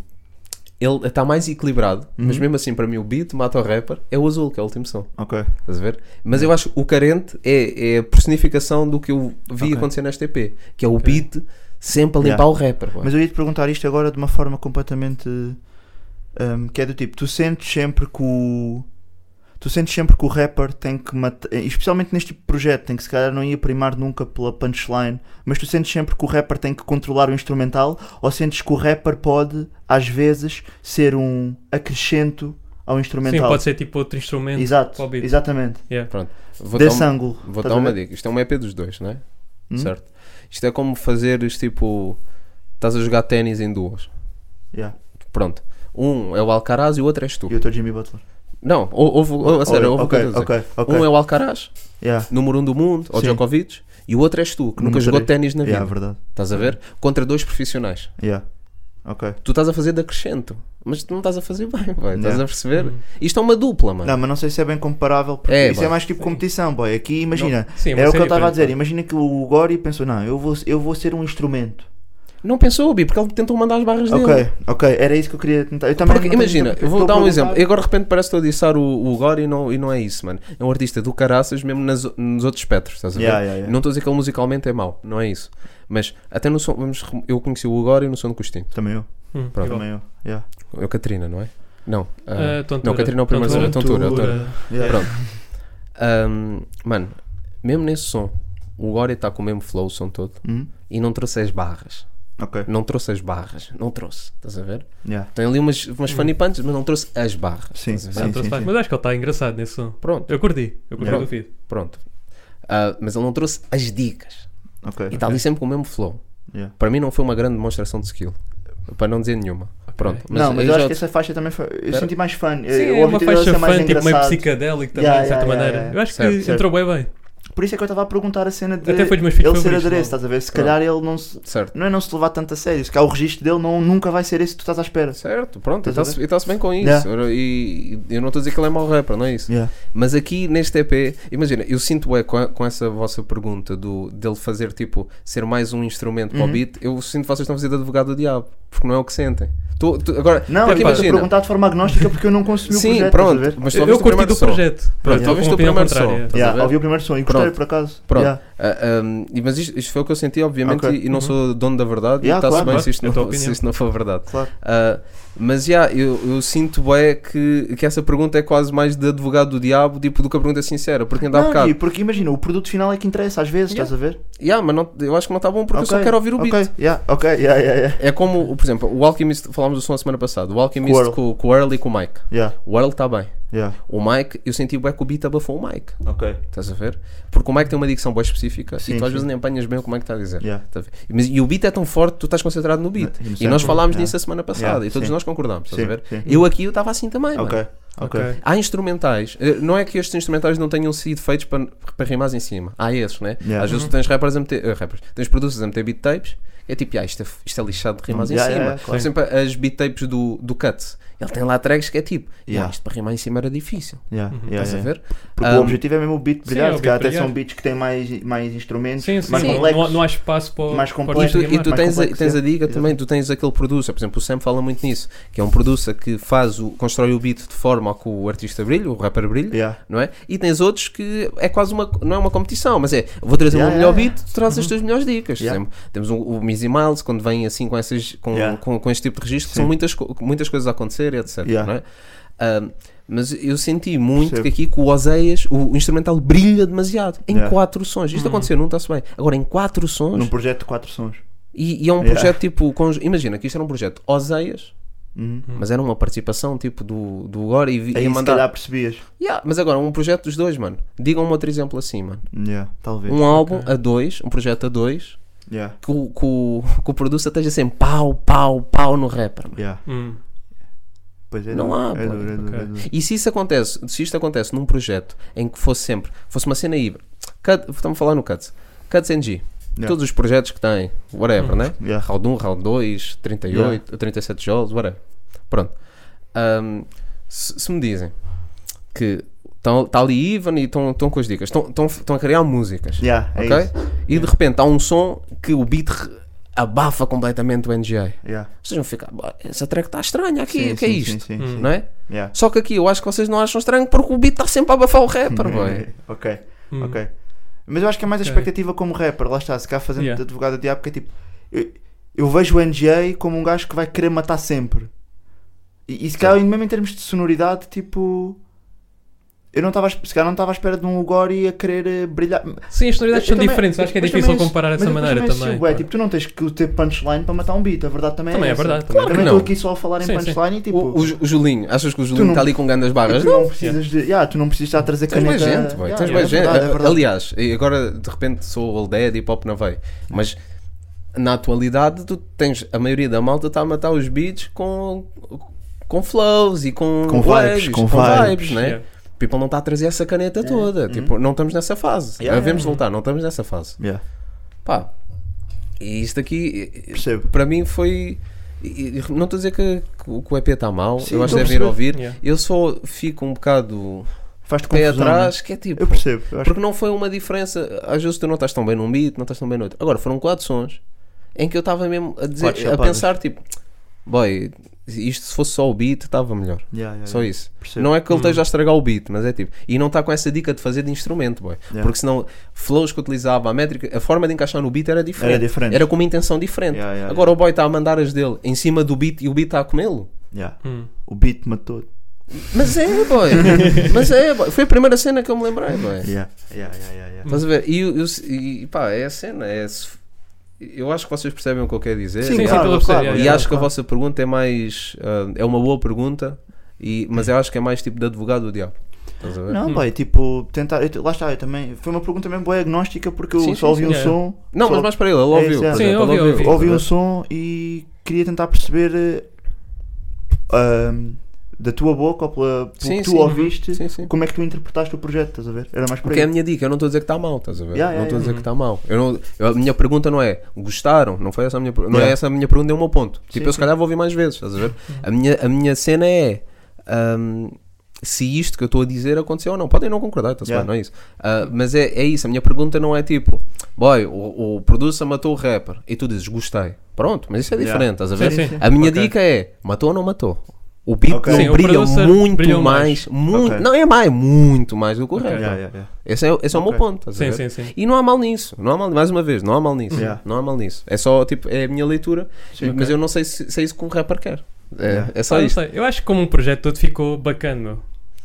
ele está mais equilibrado, mas Uhum. mesmo assim para mim o beat mata o rapper é o azul, que é o último som. Ok. Estás a ver? Mas eu acho que o carente é, é a personificação do que eu vi Ok. acontecer neste EP, que é o beat sempre a limpar Yeah. o rapper. Mas eu ia te perguntar isto agora de uma forma completamente. hum, que é do tipo, tu sentes sempre que o. Tu sentes sempre que o rapper tem que matar. Especialmente neste tipo de projeto, tem que se calhar não ia primar nunca pela punchline, mas tu sentes sempre que o rapper tem que controlar o instrumental ou sentes que o rapper pode, às vezes, ser um acrescento ao Sim, instrumental? pode ser tipo outro instrumento. Exato, para o beat. exatamente. Yeah. Pronto. Vou dar, Desse um- ângulo. vou dar uma dica. Isto é um EP dos dois, não é? Hum? Certo. Isto é como fazeres tipo. Estás a jogar ténis em duas. Yeah. Pronto. Um é o Alcaraz e o outro és tu. E eu estou Jimmy Butler. Não, ou- houve, ou- a sério, houve o que eu ok, estou a dizer. ok, ok. Um é o Alcaraz, Yeah. número um do mundo, ou Sim. Djokovic, e o outro és tu, que nunca jogou ténis na vida. Yeah, verdade. Estás a ver? Contra dois profissionais. Yeah. Ok. Tu estás a fazer de acrescento, mas tu não estás a fazer bem, boy. estás Yeah. a perceber? Isto é uma dupla, mano. Não, mas não sei se é bem comparável, porque É, isso boy. é mais tipo competição, boy. Aqui, imagina, Sim, é o que eu estava a dizer. Imagina que o Gori pensou: não, eu vou, eu vou ser um instrumento. Não pensou, Bi, porque ele tentou mandar as barras dele. Ok, ok, era isso que eu queria tentar. Eu também Porque imagina, eu vou dar um perguntar- exemplo. E agora de repente parece que estou a diçar o, o Gore e não, e não é isso, mano. É um artista do caraças mesmo nas, nos outros espectros, estás a ver? Yeah, yeah, yeah. Não estou a dizer que ele musicalmente é mau, não é isso. Mas até no som, vamos, eu conheci o Gore no som do Costinho. Também eu, Hum, também eu. Yeah. É o Catarina, não é? Não. Ah, tontura. não, Catarina é o primeiro é tontura. é tontura. Yeah. Pronto. Ahm, mano, mesmo nesse som, o Gore está com o mesmo flow o som todo Hum? e não trouxe as barras. Ok, Não trouxe as barras. Não trouxe. Estás a ver? yeah. Tem ali umas, umas funny punches, mas não trouxe as barras. Sim, sim. Trouxe mais. Mas acho que ele está engraçado nesse som. Pronto. Eu curti. Eu curti Yeah. do feed. Pronto. Ah, mas ele não trouxe as dicas. ok. E está ali sempre com o mesmo flow. Yeah. Para mim não foi uma grande demonstração de skill. Para não dizer nenhuma. Pronto. não, mas eu, já- acho que essa faixa também foi. Eu Espera. senti mais fun. Sim, o é uma faixa mais fã, tipo meio engraçado. psicadélico também, Yeah, de certa yeah, maneira. yeah, yeah. Eu acho Certo, que entrou bem bem. Por isso é que eu estava a perguntar a cena de Até foi dos meus feats ele ser adereço, estás a ver? Se calhar ele não se. Certo. Não é não se levar tanto a sério. Se calhar o registro dele não, nunca vai ser esse que tu estás à espera. Certo, pronto, Estás e está-se bem com isso. Yeah. E, e eu não estou a dizer que ele é mau rapper, não é isso? Yeah. Mas aqui neste EP, imagina, eu sinto é com, com essa vossa pergunta do, dele fazer tipo ser mais um instrumento para o Uhum. beat, eu sinto que vocês estão a fazer de advogado do diabo, porque não é o que sentem. Tu, tu- agora, Não, porque eu estou a perguntar de forma agnóstica porque eu não consumi o sim, projeto. pronto, mas tu Eu, curti primeiro do som. projeto. Pronto, tu Com ouviste o primeiro som. Yeah, ouvi o primeiro som e gostei Pronto. por acaso. Pronto. Yeah. Ah, um, mas isto, isto foi o que eu senti, obviamente, Ok. e, e não sou dono da verdade, Yeah, está-se claro, bem se, isto É não, se isto não for verdade. Claro. Ah, mas já, eu, eu sinto é que, que essa pergunta é quase mais de advogado do diabo tipo, do que a pergunta sincera, porque ainda há Não, bocado. Gui, porque imagina, o produto final é que interessa às vezes, Yeah. estás a ver? Yeah, mas não- eu acho que não está bom porque eu só quero ouvir o beat. Yeah, ok, yeah, yeah, yeah. É como, por exemplo, o Alchemist, falámos do som a semana passada, o Alchemist Com o com, o Earl e com o Mike. Yeah, O Earl está bem. Yeah. O Mike, eu senti bem que o beat abafou o Mike. Ok. Estás a ver? Porque o Mike tem uma dicção boa específica Sim, e tu às sim. vezes nem apanhas bem o que o Mike está a dizer. Yeah. Estás a? Mas, e o beat é tão forte que tu estás concentrado no beat. E no E nós falámos yeah. nisso a semana passada e todos sim. nós concordámos. Estás a ver? Eu aqui eu estava assim também. mano. Ok, ok. Ok. Há instrumentais, eh, não é que estes instrumentais não tenham sido feitos para, para rimares em cima. Há esses, né? Yeah. Às vezes tu tens rappers a meter, eh, rappers, tens producers a meter beat tapes, é tipo, ah, isto, é, isto é lixado de rimas em Yeah, cima. yeah, yeah, Por claro. exemplo, as beat tapes do, do Cuts, ele tem lá tracks que é tipo, Yeah. "Ah, isto para rimar em cima era difícil. Yeah, yeah, Estás a ver? Porque Um, o objetivo é mesmo o beat sim, brilhar, é o calhar beat até são beats que têm mais, mais instrumentos, Sim, sim. mais não, complexos. não, há- não há espaço para Mais complexo. E tu, e tu tens, a, tens a é. dica também, tu tens aquele producer, por exemplo, o Sam fala muito nisso, que é um producer que faz o, constrói o beat de forma que o artista brilhe, o rapper brilhe, Yeah. não é? E tens outros que é quase uma, não é uma competição, mas é, vou trazer Yeah, o melhor yeah, beat, tu trazes as tuas melhores dicas. Por exemplo, temos o, o Mizzy Miles, quando vem assim com, essas, com, Yeah. com, com este tipo de registro, que Sim. são muitas, muitas coisas a acontecer, etc. Yeah. Não é? Ahm, mas eu senti muito Percebo. que aqui com o Oseias o, o instrumental brilha demasiado em Yeah. quatro sons. Isto aconteceu, não está-se bem. Agora, em quatro sons, Num projeto de quatro sons. e, e é um Yeah. projeto tipo. com- imagina que isto era um projeto Oseias, Uhum. mas era uma participação tipo do, do Gore e ia se mandar. calhar percebias. Yeah, mas agora, um projeto dos dois, mano. Digam-me outro exemplo assim, mano. Yeah, talvez. Um álbum a dois, um projeto a dois, Yeah, que o, que o, que o producer esteja sempre pau, pau, pau no rapper. mano. yeah. Hum. Pois é, Não há, é duro, é duro, é duro. E se isso acontece, se isto acontece num projeto em que fosse sempre, fosse uma cena híbrida, Cut- estamos a falar no Cuts, Cuts NG, Yeah. todos os projetos que têm, whatever, né? Yeah. Round 1, Round 2, 38, 37 jogos, whatever. Pronto. Ahm, se, se me dizem que Estão tá ali Ivan e estão estão com as dicas. Estão- a criar músicas. Yeah, é ok? isso. E de repente há um som que o beat abafa completamente o NGA. Yeah. Vocês vão ficar, "Bah, essa track está estranha aqui, Sim, o que é sim, isto? sim, sim, sim. Não é? Yeah. Só que aqui eu acho que vocês não acham estranho porque o beat está sempre a abafar o rapper, boy. ok, Hum. ok. Mas eu acho que é mais a Ok. expectativa como rapper, lá está, se cá fazendo Yeah. de advogado de diabo, porque é tipo, eu, eu vejo o NGA como um gajo que vai querer matar sempre. E, e se calhar, mesmo em termos de sonoridade, tipo. Eu não estava, se calhar não estava à espera de um Ugori a querer eh, brilhar. Sim, as sonoridades Eu são também- diferentes. Acho que é difícil também- comparar mas dessa maneira também. também. Ué, pá. tipo, tu não tens que ter punchline para matar um beat, a verdade também, Também é essa. verdade. Claro Também Também não. estou aqui só a falar em Sim, sim. punchline e tipo. O, o, Ju- o Julinho, achas que o Julinho não- está ali com grandes barras? tu não precisas de. Yeah, tu não precisas estar a trazer Tens mais caneta. gente, boy. Yeah, Tens mais é gente. verdade, é verdade. Aliás, e agora de repente sou old dead e pop na veia. Mas na atualidade tu tens a maioria da malta está a matar os beats com, com flows e com, Com vibes, com vibes, né? Yeah. People não está a trazer essa caneta toda. Tipo, não estamos nessa fase. Yeah, Devemos yeah. voltar, não estamos nessa fase. Yeah, Pá, e isto aqui, Percebo. para mim foi. Não estou a dizer que, que o EP está mal, Sim, eu acho que devem ir ouvir. Yeah. Eu só fico um bocado Faz-te pé confusão. atrás, né? que é tipo. Eu percebo. Eu Porque não foi uma diferença. Às vezes tu não estás tão bem num beat, não estás tão bem no outro. Agora foram quatro sons em que eu estava mesmo a dizer, a pensar tipo, boy, isto se fosse só o beat estava melhor. Yeah, yeah, Só yeah. isso. Percebo. Não é que ele esteja a estragar o beat, mas é tipo. E não está com essa dica de fazer de instrumento, boy. Yeah. Porque senão, flows que utilizava, a métrica, a forma de encaixar no beat era diferente. Era diferente. Era com uma intenção diferente. Yeah, yeah, Agora o boy está a mandar as dele em cima do beat e o beat está a comê-lo. Yeah. Hum. O beat matou. Mas é, boy. mas é, boy. Foi a primeira cena que eu me lembrei, boy. Yeah. Yeah, yeah, yeah, yeah. Estás a ver? E, eu- e pá, é a cena. É, se- eu acho que vocês percebem o que eu quero dizer. Sim, e, sim, claro, a claro. perceber, e acho que a claro. vossa pergunta é mais. ah, é uma boa pergunta, e, mas eu acho que é mais tipo de advogado do diabo. Estás a ver? Não, Hum. bem, tipo, tentar. eu lá está, eu também. Foi uma pergunta mesmo boa agnóstica porque eu Sim, só sim, ouvi sim, um é. som. Não, só- mas mais para ele, ele É ouviu. é. Sim, exemplo, ouvi, ele ouvi. ouvi um som e queria tentar perceber ahm, da tua boca ou pela, pelo Sim, que tu sim, ouviste Sim, como é que tu interpretaste o projeto, estás a ver? Era mais por Porque é aí. a minha dica, eu não estou a dizer que está mal, estás a ver? Yeah, yeah, não estou a dizer yeah. que está mal. Eu não, eu- a minha pergunta não é gostaram, não foi essa a minha não é Yeah. essa a minha pergunta, é o meu ponto. Tipo, eu se calhar vou ouvir mais vezes, estás a ver? A minha, a minha cena é ahm, se isto que eu estou a dizer aconteceu ou não. Podem não concordar, está-se Yeah. bem, não é isso. Ah, mas é, é isso, a minha pergunta não é tipo, boy, o, o producer matou o rapper e tu dizes gostei. Pronto, mas isso é Yeah. diferente, estás a ver? A minha Ok. dica é matou ou não matou? O beat Ok. não Sim, o brilha producer muito brilhou mais, mais. muito, Ok. não é mais, muito mais do que o Ok. rapper. Yeah, yeah, yeah. Esse é, esse é o meu ponto. Sim, sim, sim. E não há mal nisso. Não há mal, mais uma vez, não há mal nisso. Yeah. Não há mal nisso. É só tipo, é a minha leitura, Sim, mas eu não sei se, se é isso que um rapper quer. É, é só Ah, sei. Eu acho que como um projeto todo ficou bacana. meu.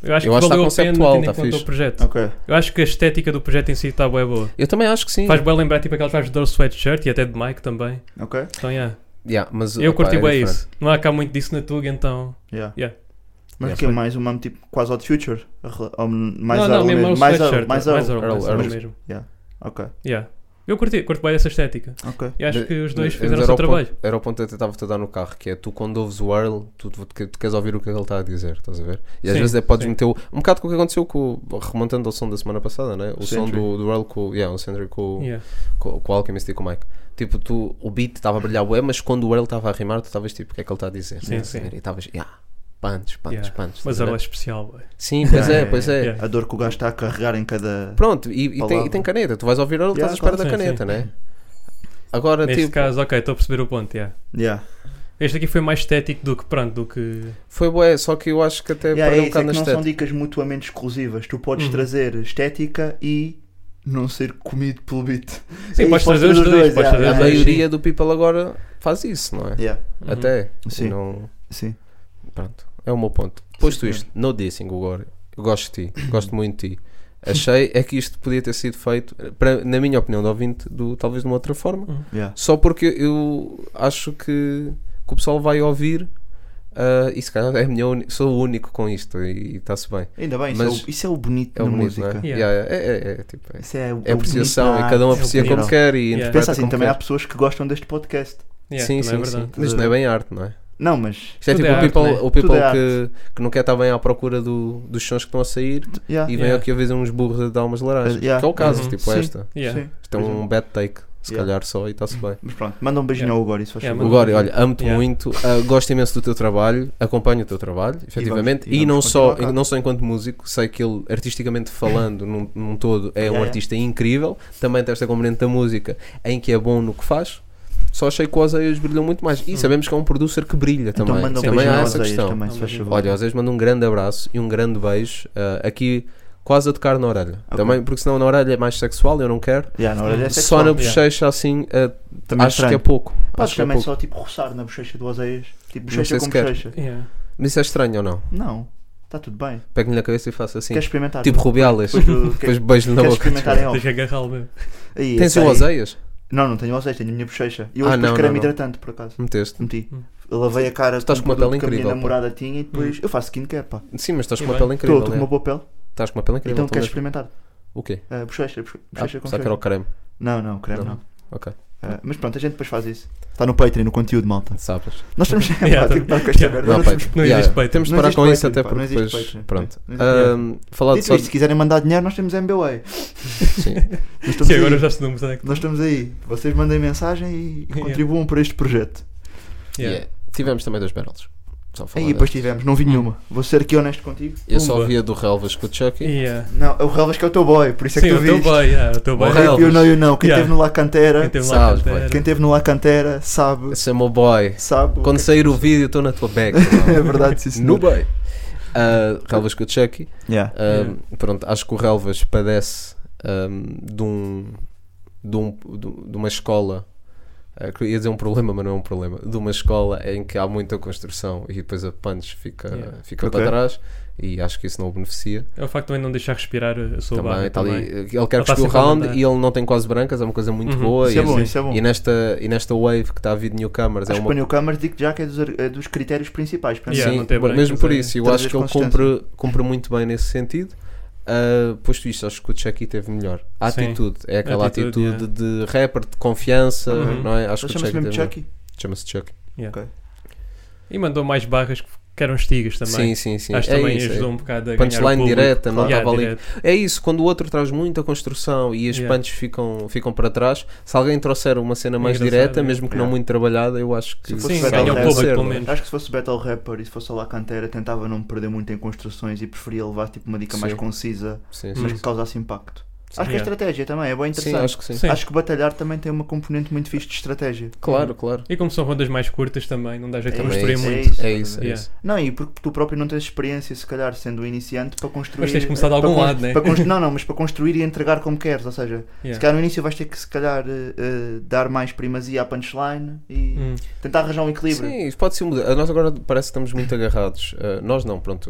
Eu acho Eu que acho que valeu está a pena tendo em está conta fixe. o projeto. Ok. Eu acho que a estética do projeto em si está bem boa. Eu também acho que sim. Faz bem lembrar tipo aquelas vibes do Sweatshirt e até de Mike também. Ok. Então, yeah. Yeah, mas, Eu curti é bem isso. Não há cá muito disso na Tug, então. Yeah. Yeah. Mas Yeah, que é foi- mais uma tipo quase Odd Future? Ou mais não, não, Earl mesmo é. Mais Earl, mais mais Earl. Earl. mesmo. Ok. Yeah. Eu curti, curto bem dessa estética. Ok. E acho De- que os dois de- fizeram o era seu o ponto- trabalho. Era o ponto que eu estava-te a dar no carro, que é tu quando ouves o Earl, tu, tu, tu, tu queres ouvir o que ele está a dizer, estás a ver? E às vezes é, podes sim. meter o, um bocado com o que aconteceu com remontando ao som da semana passada, né? O som do, do Earl com, yeah, o Yeah. com, com o Alchemist e com o Mike. Tipo, tu, o beat estava a brilhar bué, mas quando o Earl estava a rimar, tu estavas tipo, o que é que ele está a dizer? Sim, sim. E estavas, yeah, punch, punch, Yeah. punch. Mas estás a Earl ver? é especial, boy. Sim, pois é, pois é. yeah. A dor que o gajo está a carregar em cada. Pronto, e, e, tem, e tem caneta. Tu vais ouvir Earl, Yeah, estás à espera claro. da Sim, caneta, sim. né? Agora, Neste tipo, caso, ok, estou a perceber o ponto, yeah. Yeah. Este aqui foi mais estético do que, pronto, do que... foi bué, só que eu acho que até Yeah, perdeu é um é bocado que na não são estética. dicas mutuamente exclusivas. Tu podes Uhum. trazer estética e não ser comido pelo beat. Sim, É podes trazer os dois, podes yeah, A dois. maioria do people agora faz isso, não é? Yeah. Uhum. Até. Sim. Não, Sim. pronto, é o meu ponto. Posto isto, no dissing agora. Eu gosto de ti, gosto muito de ti. Achei é que isto podia ter sido feito, para, na minha opinião, de ouvinte, do, talvez de uma outra forma. Yeah. Só porque eu acho que, que o pessoal vai ouvir ah, e se calhar é minha sou o único com isto e está-se bem. Ainda bem, Mas- isso, é o, isso é o bonito É o bonito, música. é? Yeah. Yeah, é, é, é, tipo, é, é, é apreciação e cada um arte. aprecia É como quer e Yeah. Pensa assim, também há quer. pessoas que gostam deste podcast. Yeah, sim, sim, é sim. Mas isto não é bem arte, não é? Não, mas. Isto é tipo é o arte, people, né? o people é que, que não quer estar bem à procura do, dos sons que estão a sair Yeah. e vem Yeah. aqui a vez uns burros a dar umas laranjas. Yeah. Que é o caso, Uhum. tipo Sim. esta. Isto é um bad take. Se Yeah. calhar só e está-se bem. Mas pronto, manda um beijinho Yeah. ao Gori, se faz Yeah, favor. O Gori, olha, amo-te Yeah. muito, uh, gosto imenso do teu trabalho, acompanho o teu trabalho, efetivamente, e e, vamos não, só, cá. não só enquanto músico, sei que ele, artisticamente falando, num, num todo, é um artista incrível, também tem esta componente da música em que é bom no que faz. Só achei que o Oseias brilhou muito mais. E sabemos que é um producer que brilha Então também. manda um também há essa questão. também. Olha, Oseias manda um grande abraço e um grande beijo uh, aqui, quase a tocar na orelha. Ok. Também, porque senão na orelha é mais sexual, eu não quero. Yeah, na é Só sexual. na yeah. bochecha assim, uh, Também acho estranho. que é pouco. Acho que é também pouco. só tipo roçar na bochecha do Oseias. Tipo bochecha com bochecha. Yeah. Mas isso é estranho ou não? Não, está tudo bem. Pego-lhe na cabeça e faço assim. Queres experimentar? Tipo Rubiales. Depois Depois beijo-lhe na Queres boca. experimentar em off? Deixa agarrá-lo mesmo. Tens o Oseias? Não, não tenho oseias, tenho a minha bochecha. E eu Ah, hoje pus não, creme hidratante, por acaso. Meteste? Meti. Hum. Eu lavei a cara estás com uma um pele que a minha incrível, namorada tinha e depois eu faço skincare, pá. Sim, mas estás com uma bem. pele incrível. Estou com é. uma boa pele. Estás com uma pele incrível. Então tu queres mesmo. experimentar? O quê? Uh, bochecha, bochecha Ah, com que era o creme. Não, não, creme Não. não. Ok. Uh, mas pronto, a gente depois faz isso. Está no Patreon, no conteúdo, malta. Sabes? Nós estamos sempre Yeah, com esta yeah. merda. Não, pai, estamos- Não yeah, existe Patreon. Temos de Não parar com isso até porque não depois. Patreon. Pronto. Não Falar de Dito só. isto, se quiserem mandar dinheiro, nós temos MBWay. Sim. Nós estamos Sim, agora aí. já estudamos é que Nós estamos aí. Vocês mandem mensagem e Yeah. contribuam para este projeto. Yeah. Yeah. Tivemos também dois barrels. Só Aí depois tivemos, não vi nenhuma. Vou ser aqui honesto contigo. Eu só Pumba. via do Relvas com o Chucky. Yeah. Não, o Relvas que é o teu boy, por isso é Sim, que tu o teu viste. boy, yeah, o teu boy. O eu não, eu não. Quem Yeah. teve no La Cantera, Quem teve lá Sabes, Cantera. quem teve no La Cantera sabe. Esse é o meu boy. sabe o Quando que é sair o vídeo, estou na tua back. É verdade, sim, no senhor. boy. Uh, Relvas com o Chucky. Yeah. Um, Pronto, acho que o Relvas padece um, de, um, de, um, de uma escola. Uh, que ia dizer um problema, mas não é um problema. De uma escola em que há muita construção e depois a punch fica, Yeah. fica Ok. para trás. E acho que isso não o beneficia. É o facto também de não deixar respirar a sua Também, barra. ali, também. ele quer Ele tá cuspir o round e ele não tem quase brancas, é uma coisa muito Uhum. boa. Isso é e, bom, assim- isso é bom. e nesta, e nesta wave que está a vir de newcomers é Acho que uma para Newcomers digo já que é dos, é dos critérios principais para. Yeah, Sim, mesmo por é- isso, eu acho que ele cumpre, cumpre muito bem nesse sentido. Uh, posto isto, acho que o Chucky teve melhor. A atitude, é aquela Atitude, atitude, de rapper, de confiança, Uhum. não é? Acho Ele que o chama-se Chucky mesmo teve melhor. Chucky. Chama-se Chucky. Yeah. Ok. E mandou mais barras que que eram estigas também. Sim, sim, sim. Acho que é também isso, é. ajudou um bocado a ganhar Punchline direta, não Yeah, estava ali. direto. É isso, quando o outro traz muita construção e as Yeah. punches ficam, ficam para trás, se alguém trouxer uma cena mais Engraçado, direta, yeah. mesmo que não Yeah. muito trabalhada, eu acho que Se fosse Sim, Battle ganha o Rapper, público pelo não é? menos. Acho que se fosse Battle Rapper e se fosse a La Cantera, tentava não me perder muito em construções e preferia levar tipo uma dica mais Sim. concisa, Sim, mas sim. que causasse impacto. Sim. Acho que é estratégia também, é bem Sim, interessante. acho que sim. Sim. Acho que batalhar também tem uma componente muito fixe de estratégia. Claro, claro. E como são rondas mais curtas também, não dá jeito de É construir isso, muito. isso. É isso, é Yeah. isso. Não, e porque tu próprio não tens experiência, se calhar, sendo um iniciante, para construir. Mas tens de começar de para algum lado, né? para Não, não, mas para construir e entregar como queres. Ou seja, se Yeah. calhar no início vais ter que, se calhar, eh, dar mais primazia à punchline e Hum. tentar arranjar um equilíbrio. Sim, isso pode ser mudado. Nós agora parece que estamos muito agarrados. Uh, nós não, pronto,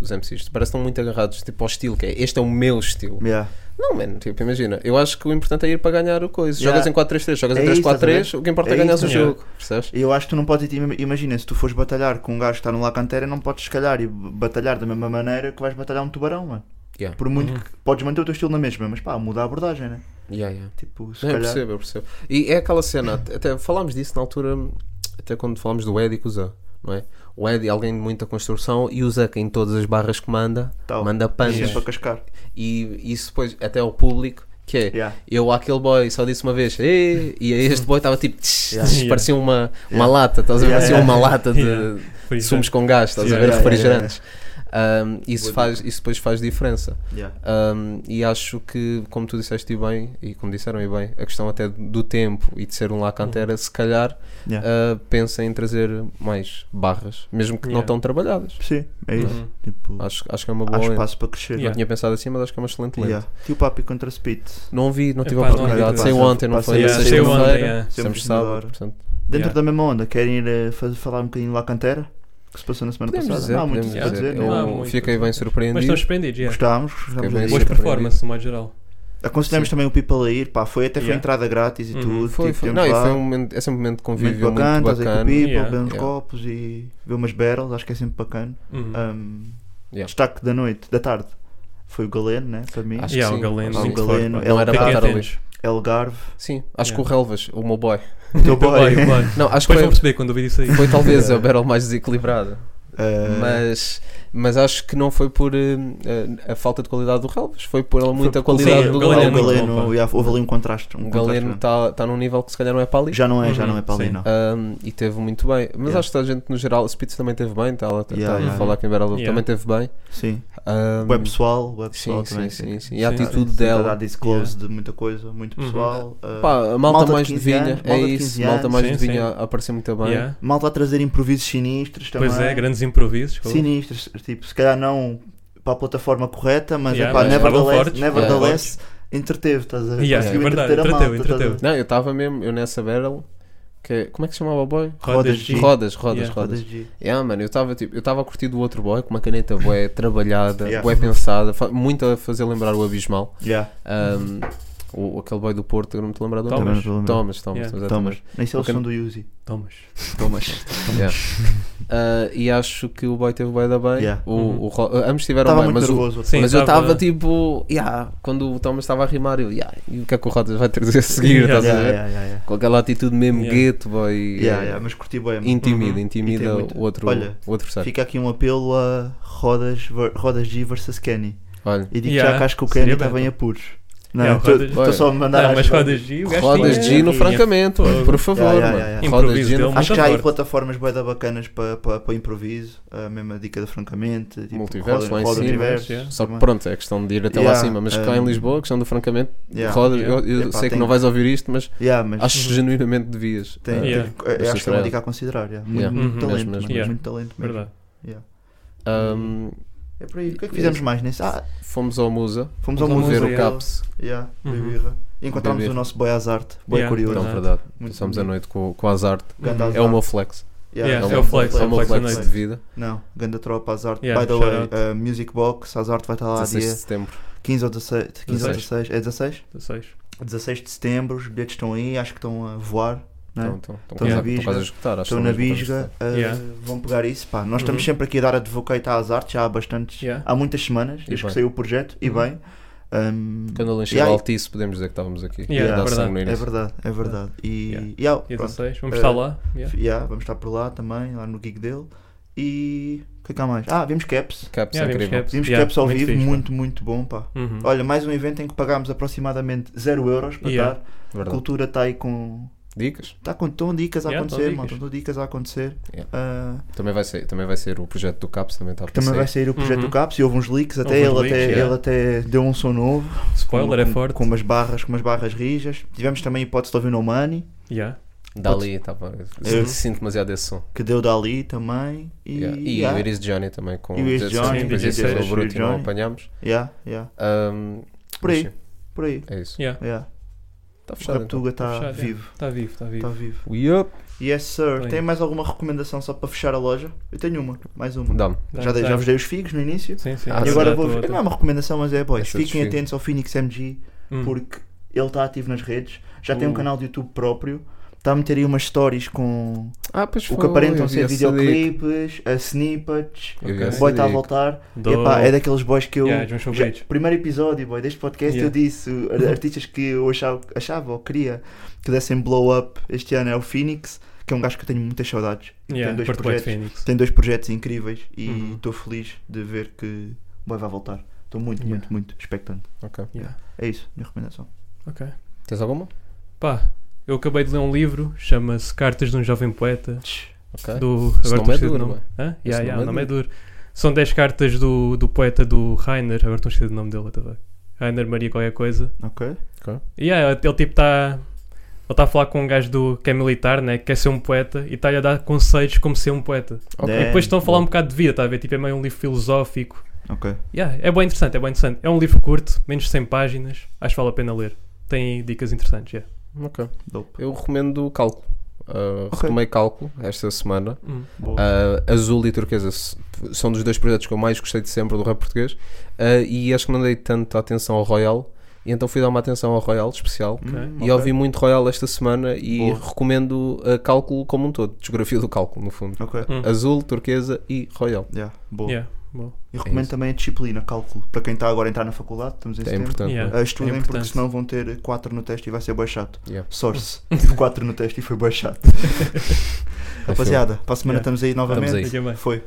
os MCs. Parece que estão muito agarrados tipo, ao estilo, que é este é o meu estilo. Yeah. Não, mano, tipo, imagina. Eu acho que o importante é ir para ganhar o coisa. Yeah. Jogas em 4-3-3, jogas É em isso, estás a 3-4-3, ver? o que importa é, É ganhar o jogo. Percebes? E eu acho que tu não podes, im- imagina, se tu fores batalhar com um gajo que está no La Cantera, não podes, se calhar, e batalhar da mesma maneira que vais batalhar um tubarão, mano. Yeah. Por muito Uhum. que podes manter o teu estilo na mesma, mas pá, muda a abordagem, né? Yeah, yeah. Tipo, se Não, eu calhar. percebo, eu percebo. E é aquela cena, até- falámos disso na altura, até quando falámos do Eddie com o Zé, não é? O Eddie, alguém de muita construção, e o Zé, que em todas as barras que manda, Tal. manda punch. Sempre a cascar. E isso depois, até ao público, que é, Yeah. eu àquele boy só disse uma vez, e a este boy estava tipo, tch, Yeah. parecia uma, uma Yeah. lata, estás a ver? Yeah, Parecia yeah. uma lata de, Yeah. Sumos com gás, estás a Yeah, ver? yeah, Refrigerantes. Um, isso, faz, isso depois faz diferença. Yeah. Um, e acho que, como tu disseste e bem, e como disseram e bem, a questão até do tempo e de ser um La Cantera, se calhar Yeah. uh, pensa em trazer mais barras, mesmo que não Yeah. estão trabalhadas. Sim, é isso. Uhum. Tipo, Acho, acho que é uma há boa lente. espaço para crescer. Não Yeah. tinha pensado assim, mas acho que é uma excelente lente. Yeah. Tio Papi contra Speed. Não vi, não tive Epá, a não oportunidade. passa- ontem, não foi? Yeah, na saiu ontem, sexta-feira. yeah. Sempre sábado. Dentro Yeah. da mesma onda, querem ir eh, falar um bocadinho de La Cantera? Que se passou na semana Podemos passada? dizer, não há muito para dizer. Não há muito fiquei bem dizer. Mas surpreendido. estão surpreendidos, yeah. Gostámos, gostámos bem a Boas surpreendido. performances, no modo geral. Aconselhamos também o people a ir, pá, foi até foi Yeah. entrada grátis e Uhum. tudo. Foi, tipo, foi. Não, e lá, foi um momento, é sempre um momento de convívio muito bacana, muito estás aí com o bacana. people, Yeah. beber uns Yeah. copos e ver umas barrels, acho que é sempre bacana. Uhum. Um, Yeah. Destaque da noite, da tarde, foi o Galeno, né, para mim. Acho Yeah, que o sim. Galeno, Sim, muito o Galeno. Não era para estar ali. Elgarve, Sim, acho Yeah. que o Relvas, o meu boy. o teu Boy, boy. boy. Não, acho Depois que vão foi, perceber quando ouvir isso aí. foi talvez a battle mais desequilibrada. Uh, Mas, mas acho que não foi por eh, a, falta de qualidade do relvas, foi por muita Foi- qualidade sim, do Galeno Galeno. Galeno, já, houve ali um contraste. Um O Galeno está tá num nível que se calhar não é para ali. já não é, já Uhum, não é para ali, não. Um, e teve muito bem. Mas Yeah. acho que a gente no geral, a Spitz também teve bem, está tá, Yeah, a yeah, falar que em Beraldo Yeah. também teve bem. Sim. Um, Web pessoal, web pessoal sim, também. sim, sim. E a Sim, atitude Sim, tá a dar dela. disclose de muita coisa, muito Uhum. pessoal. uh, Pá, a malta, malta mais de 15 vinha, é isso. 15 Malta mais de vinha sim. a aparecer muito bem. Yeah. malta a trazer improvisos sinistros também. Pois é, grandes improvisos. pô. Sinistros, tipo, se calhar não para a plataforma correta, mas Yeah, é pá, mas nevertheless, fortes. nevertheless entreteve, estás a ver? Yeah, Conseguiu é verdade, entreter a entreteu, a entreteu. Não, eu estava mesmo, eu nessa barrel. Que, como é que se chamava o boy? Rodas G. Rodas, rodas, Yeah. rodas. Rodas G. Yeah, mano, eu estava tipo, eu estava a curtir do outro boy com uma caneta bué trabalhada, Yeah. bué pensada, fa- muito a fazer lembrar o Abismal. Yeah. Um, o, aquele boy do Porto, eu não me estou a lembrar do Thomas. nome. A lembrar. Thomas, Thomas, Yeah. Thomas. Nem sei o Ok. som do Yuzi. Thomas. Thomas. Yeah. Uh, e acho que o boy teve bué da bem. Yeah. O, Uhum. o Ro- ambos estiveram Estava bem, mas, o-. Sim, mas eu tava- estava tipo, yeah, quando o Thomas estava a rimar, eu, yeah, e o que é que o Rodas vai trazer a seguir? Yeah. a Yeah, yeah, yeah, yeah. Com aquela atitude mesmo Yeah. gueto, boy. Yeah, eh, yeah, mas curti bem. Intimida, Uhum. Intimida muito- o outro, Olha, o. Fica aqui um apelo a Rodas, Rodas G versus Kenny. Olha, E digo Yeah, já que acho que o Kenny está bem, pá. apuros. Não, Yeah, estou Rodas- só a mandar Não, mas. Rodas G, o gajo Rodas tinha- G no francamente, Fogo. por favor, Yeah, yeah, mano. yeah. Rodas G no Acho que há aí plataformas da bacanas para pa, pa improviso. A mesma dica da Francamente. Tipo, Multiverso, lá em roda cima. Universo, Yeah. Só que pronto, é questão de ir até Yeah, lá acima. Mas cá em um, Lisboa, a questão do francamente, Yeah. Rodas, Yeah. eu, eu Epá, sei que não vais ouvir isto, mas Yeah, mas acho que genuinamente devias. tem, Yeah. eu acho que é uma dica a considerar. yeah. Muito, Yeah. muito Uhum. talento. Yeah. muito talento mesmo. É por aí. O que é que fizemos mais nesse? Ah, fomos ao Musa fomos ao Fomos ao museu. ver o. Caps. Yeah, Uhum. Bebirra. E encontramos o nosso boy Azarte. Boy Yeah, curioso. Não, Verdade. Muito Passamos a bonito. noite com, com o Azarte. Ganda É o meu flex. Yeah, é, é o flex, é é o o meu flex da flex noite. de vida. Não, ganda tropa Azarte. Yeah, By the way, uh, Music Box, Azarte vai estar lá 16 de dia setembro. 15 ou 16. 15 ou 16. 16. É 16? 16. 16 de setembro, os bilhetes estão aí, acho que estão a voar. Não é? Então, então, Estão estão na quase, Bisga. estão quase a escutar. acho Estão que na a Bisga, uh, Yeah. vão pegar isso. Pá, nós estamos Uhum. sempre aqui a dar advocate às artes, já há bastantes, Yeah. há muitas semanas, desde que saiu o projeto, e Uhum. bem. Um, Quando ele encheu Yeah, Altice, podemos dizer que estávamos aqui. Yeah, Dá verdade. é verdade, é verdade. E Yeah. yeah, pronto. 16. Vamos Eh, estar lá. Yeah. Yeah, vamos estar por lá também, lá no gig dele. E o que é que há mais? Ah, vimos Caps. Caps Yeah, é vimos incrível. Caps. Vimos Yeah, Caps ao muito vivo, fixe, muito, muito bom, pá. Uhum. Olha, mais um evento em que pagámos aproximadamente 0 euros para Yeah. estar. A Verdade. cultura está aí com. Dicas? Está com estão dicas a Yeah, acontecer, dicas. estão dicas a acontecer. Yeah. Ah, Também vai, ser, também vai ser o projeto do Caps, também está a também vai sair o projeto Uhum. do Caps e houve uns leaks, até, Houve ele, uns até leaks, yeah. ele até deu um som novo. Spoiler é com, forte. Com umas barras, com umas barras rijas. Tivemos também a hipótese de ouvir No Money, Yeah. Dali, estava. Eu- Sinto demasiado esse som. que deu dali também. E, Yeah. E yeah, o Iris Johnny também com E o Iris 16, Johnny, depois 16, esse o Bruto e não apanhámos. yeah, yeah. Um, Por aí. Por aí. É isso. Yeah. Yeah. Está O fechado então. Raptuga está Fechado, yeah. vivo. Está vivo, está vivo. Está vivo. Yes, sir. Bem. Tem mais alguma recomendação só para fechar a loja? Eu tenho uma, mais uma. Dá-me. Dá- Já, dei, já vos dei os figos no início. Sim, sim. Ah, e agora vou. dá- Não é uma recomendação, mas é, boys. Essa dos Fiquem atentos ao Phoenix MG Hum. porque ele está ativo nas redes. Já tem um Uh. canal de YouTube próprio. Está a meter aí umas stories com Ah, pois o que aparentam ser videoclipes, a snippets. Eu vi Ok. O boy está a voltar. Do- epá, é daqueles boys que eu. Yeah, já- primeiro episódio, boy, deste podcast, Yeah. eu disse ar- artistas que eu achava, achava ou queria que dessem blow up este ano é o Phoenix, que é um gajo que eu tenho muitas saudades. Yeah, tem, dois projetos, tem dois projetos incríveis e Uhum. estou feliz de ver que o boy vai voltar. Estou muito, Yeah. muito, muito expectante. Ok. Yeah. É isso, minha recomendação. Ok. Tens alguma? Pá, eu acabei de ler um livro, chama-se Cartas de um Jovem Poeta. Ok. Do, agora nome é estou esquecido duro, nome. Hã? Yeah, yeah, nome o é nome é duro. São 10 cartas do, do poeta do Rainer, agora estou esquecido do nome dele também. Rainer Maria qualquer coisa. Ok? E yeah, ele tipo está. Ele está a falar com um gajo do, que é militar, né? que quer ser um poeta e está-lhe a dar conselhos como ser um poeta. Ok. É, e depois estão a falar um bocado de vida, está a ver? Tipo, é meio um livro filosófico. Ok. Yeah, é bem interessante, é bem interessante. É um livro curto, menos de 100 páginas, acho que vale a pena ler. Tem dicas interessantes, yeah. Ok. Dope. Eu recomendo cálculo. Uh, Ok. Retomei cálculo esta semana. Hum. Boa. Uh, Azul e Turquesa são dos dois projetos que eu mais gostei de sempre do rap português. Uh, e acho que não dei tanta atenção ao Royal. E então fui dar uma atenção ao Royal especial. Hum, E ok. ouvi muito Royal esta semana e Boa. recomendo uh, cálculo como um todo. Desgrafia do cálculo, no fundo. Hum. Azul, turquesa e Royal. Yeah, boa. Yeah, E recomendo isso. também a disciplina, cálculo. Para quem está agora a entrar na faculdade, estamos em É setembro. importante. Yeah. é? Uh, estudem É porque importante. senão vão ter 4 no teste e vai ser bem chato. Yeah. Source. Tive 4 no teste e foi bem chato. Rapaziada, para a semana Yeah. estamos aí novamente. Estamos aí. Foi.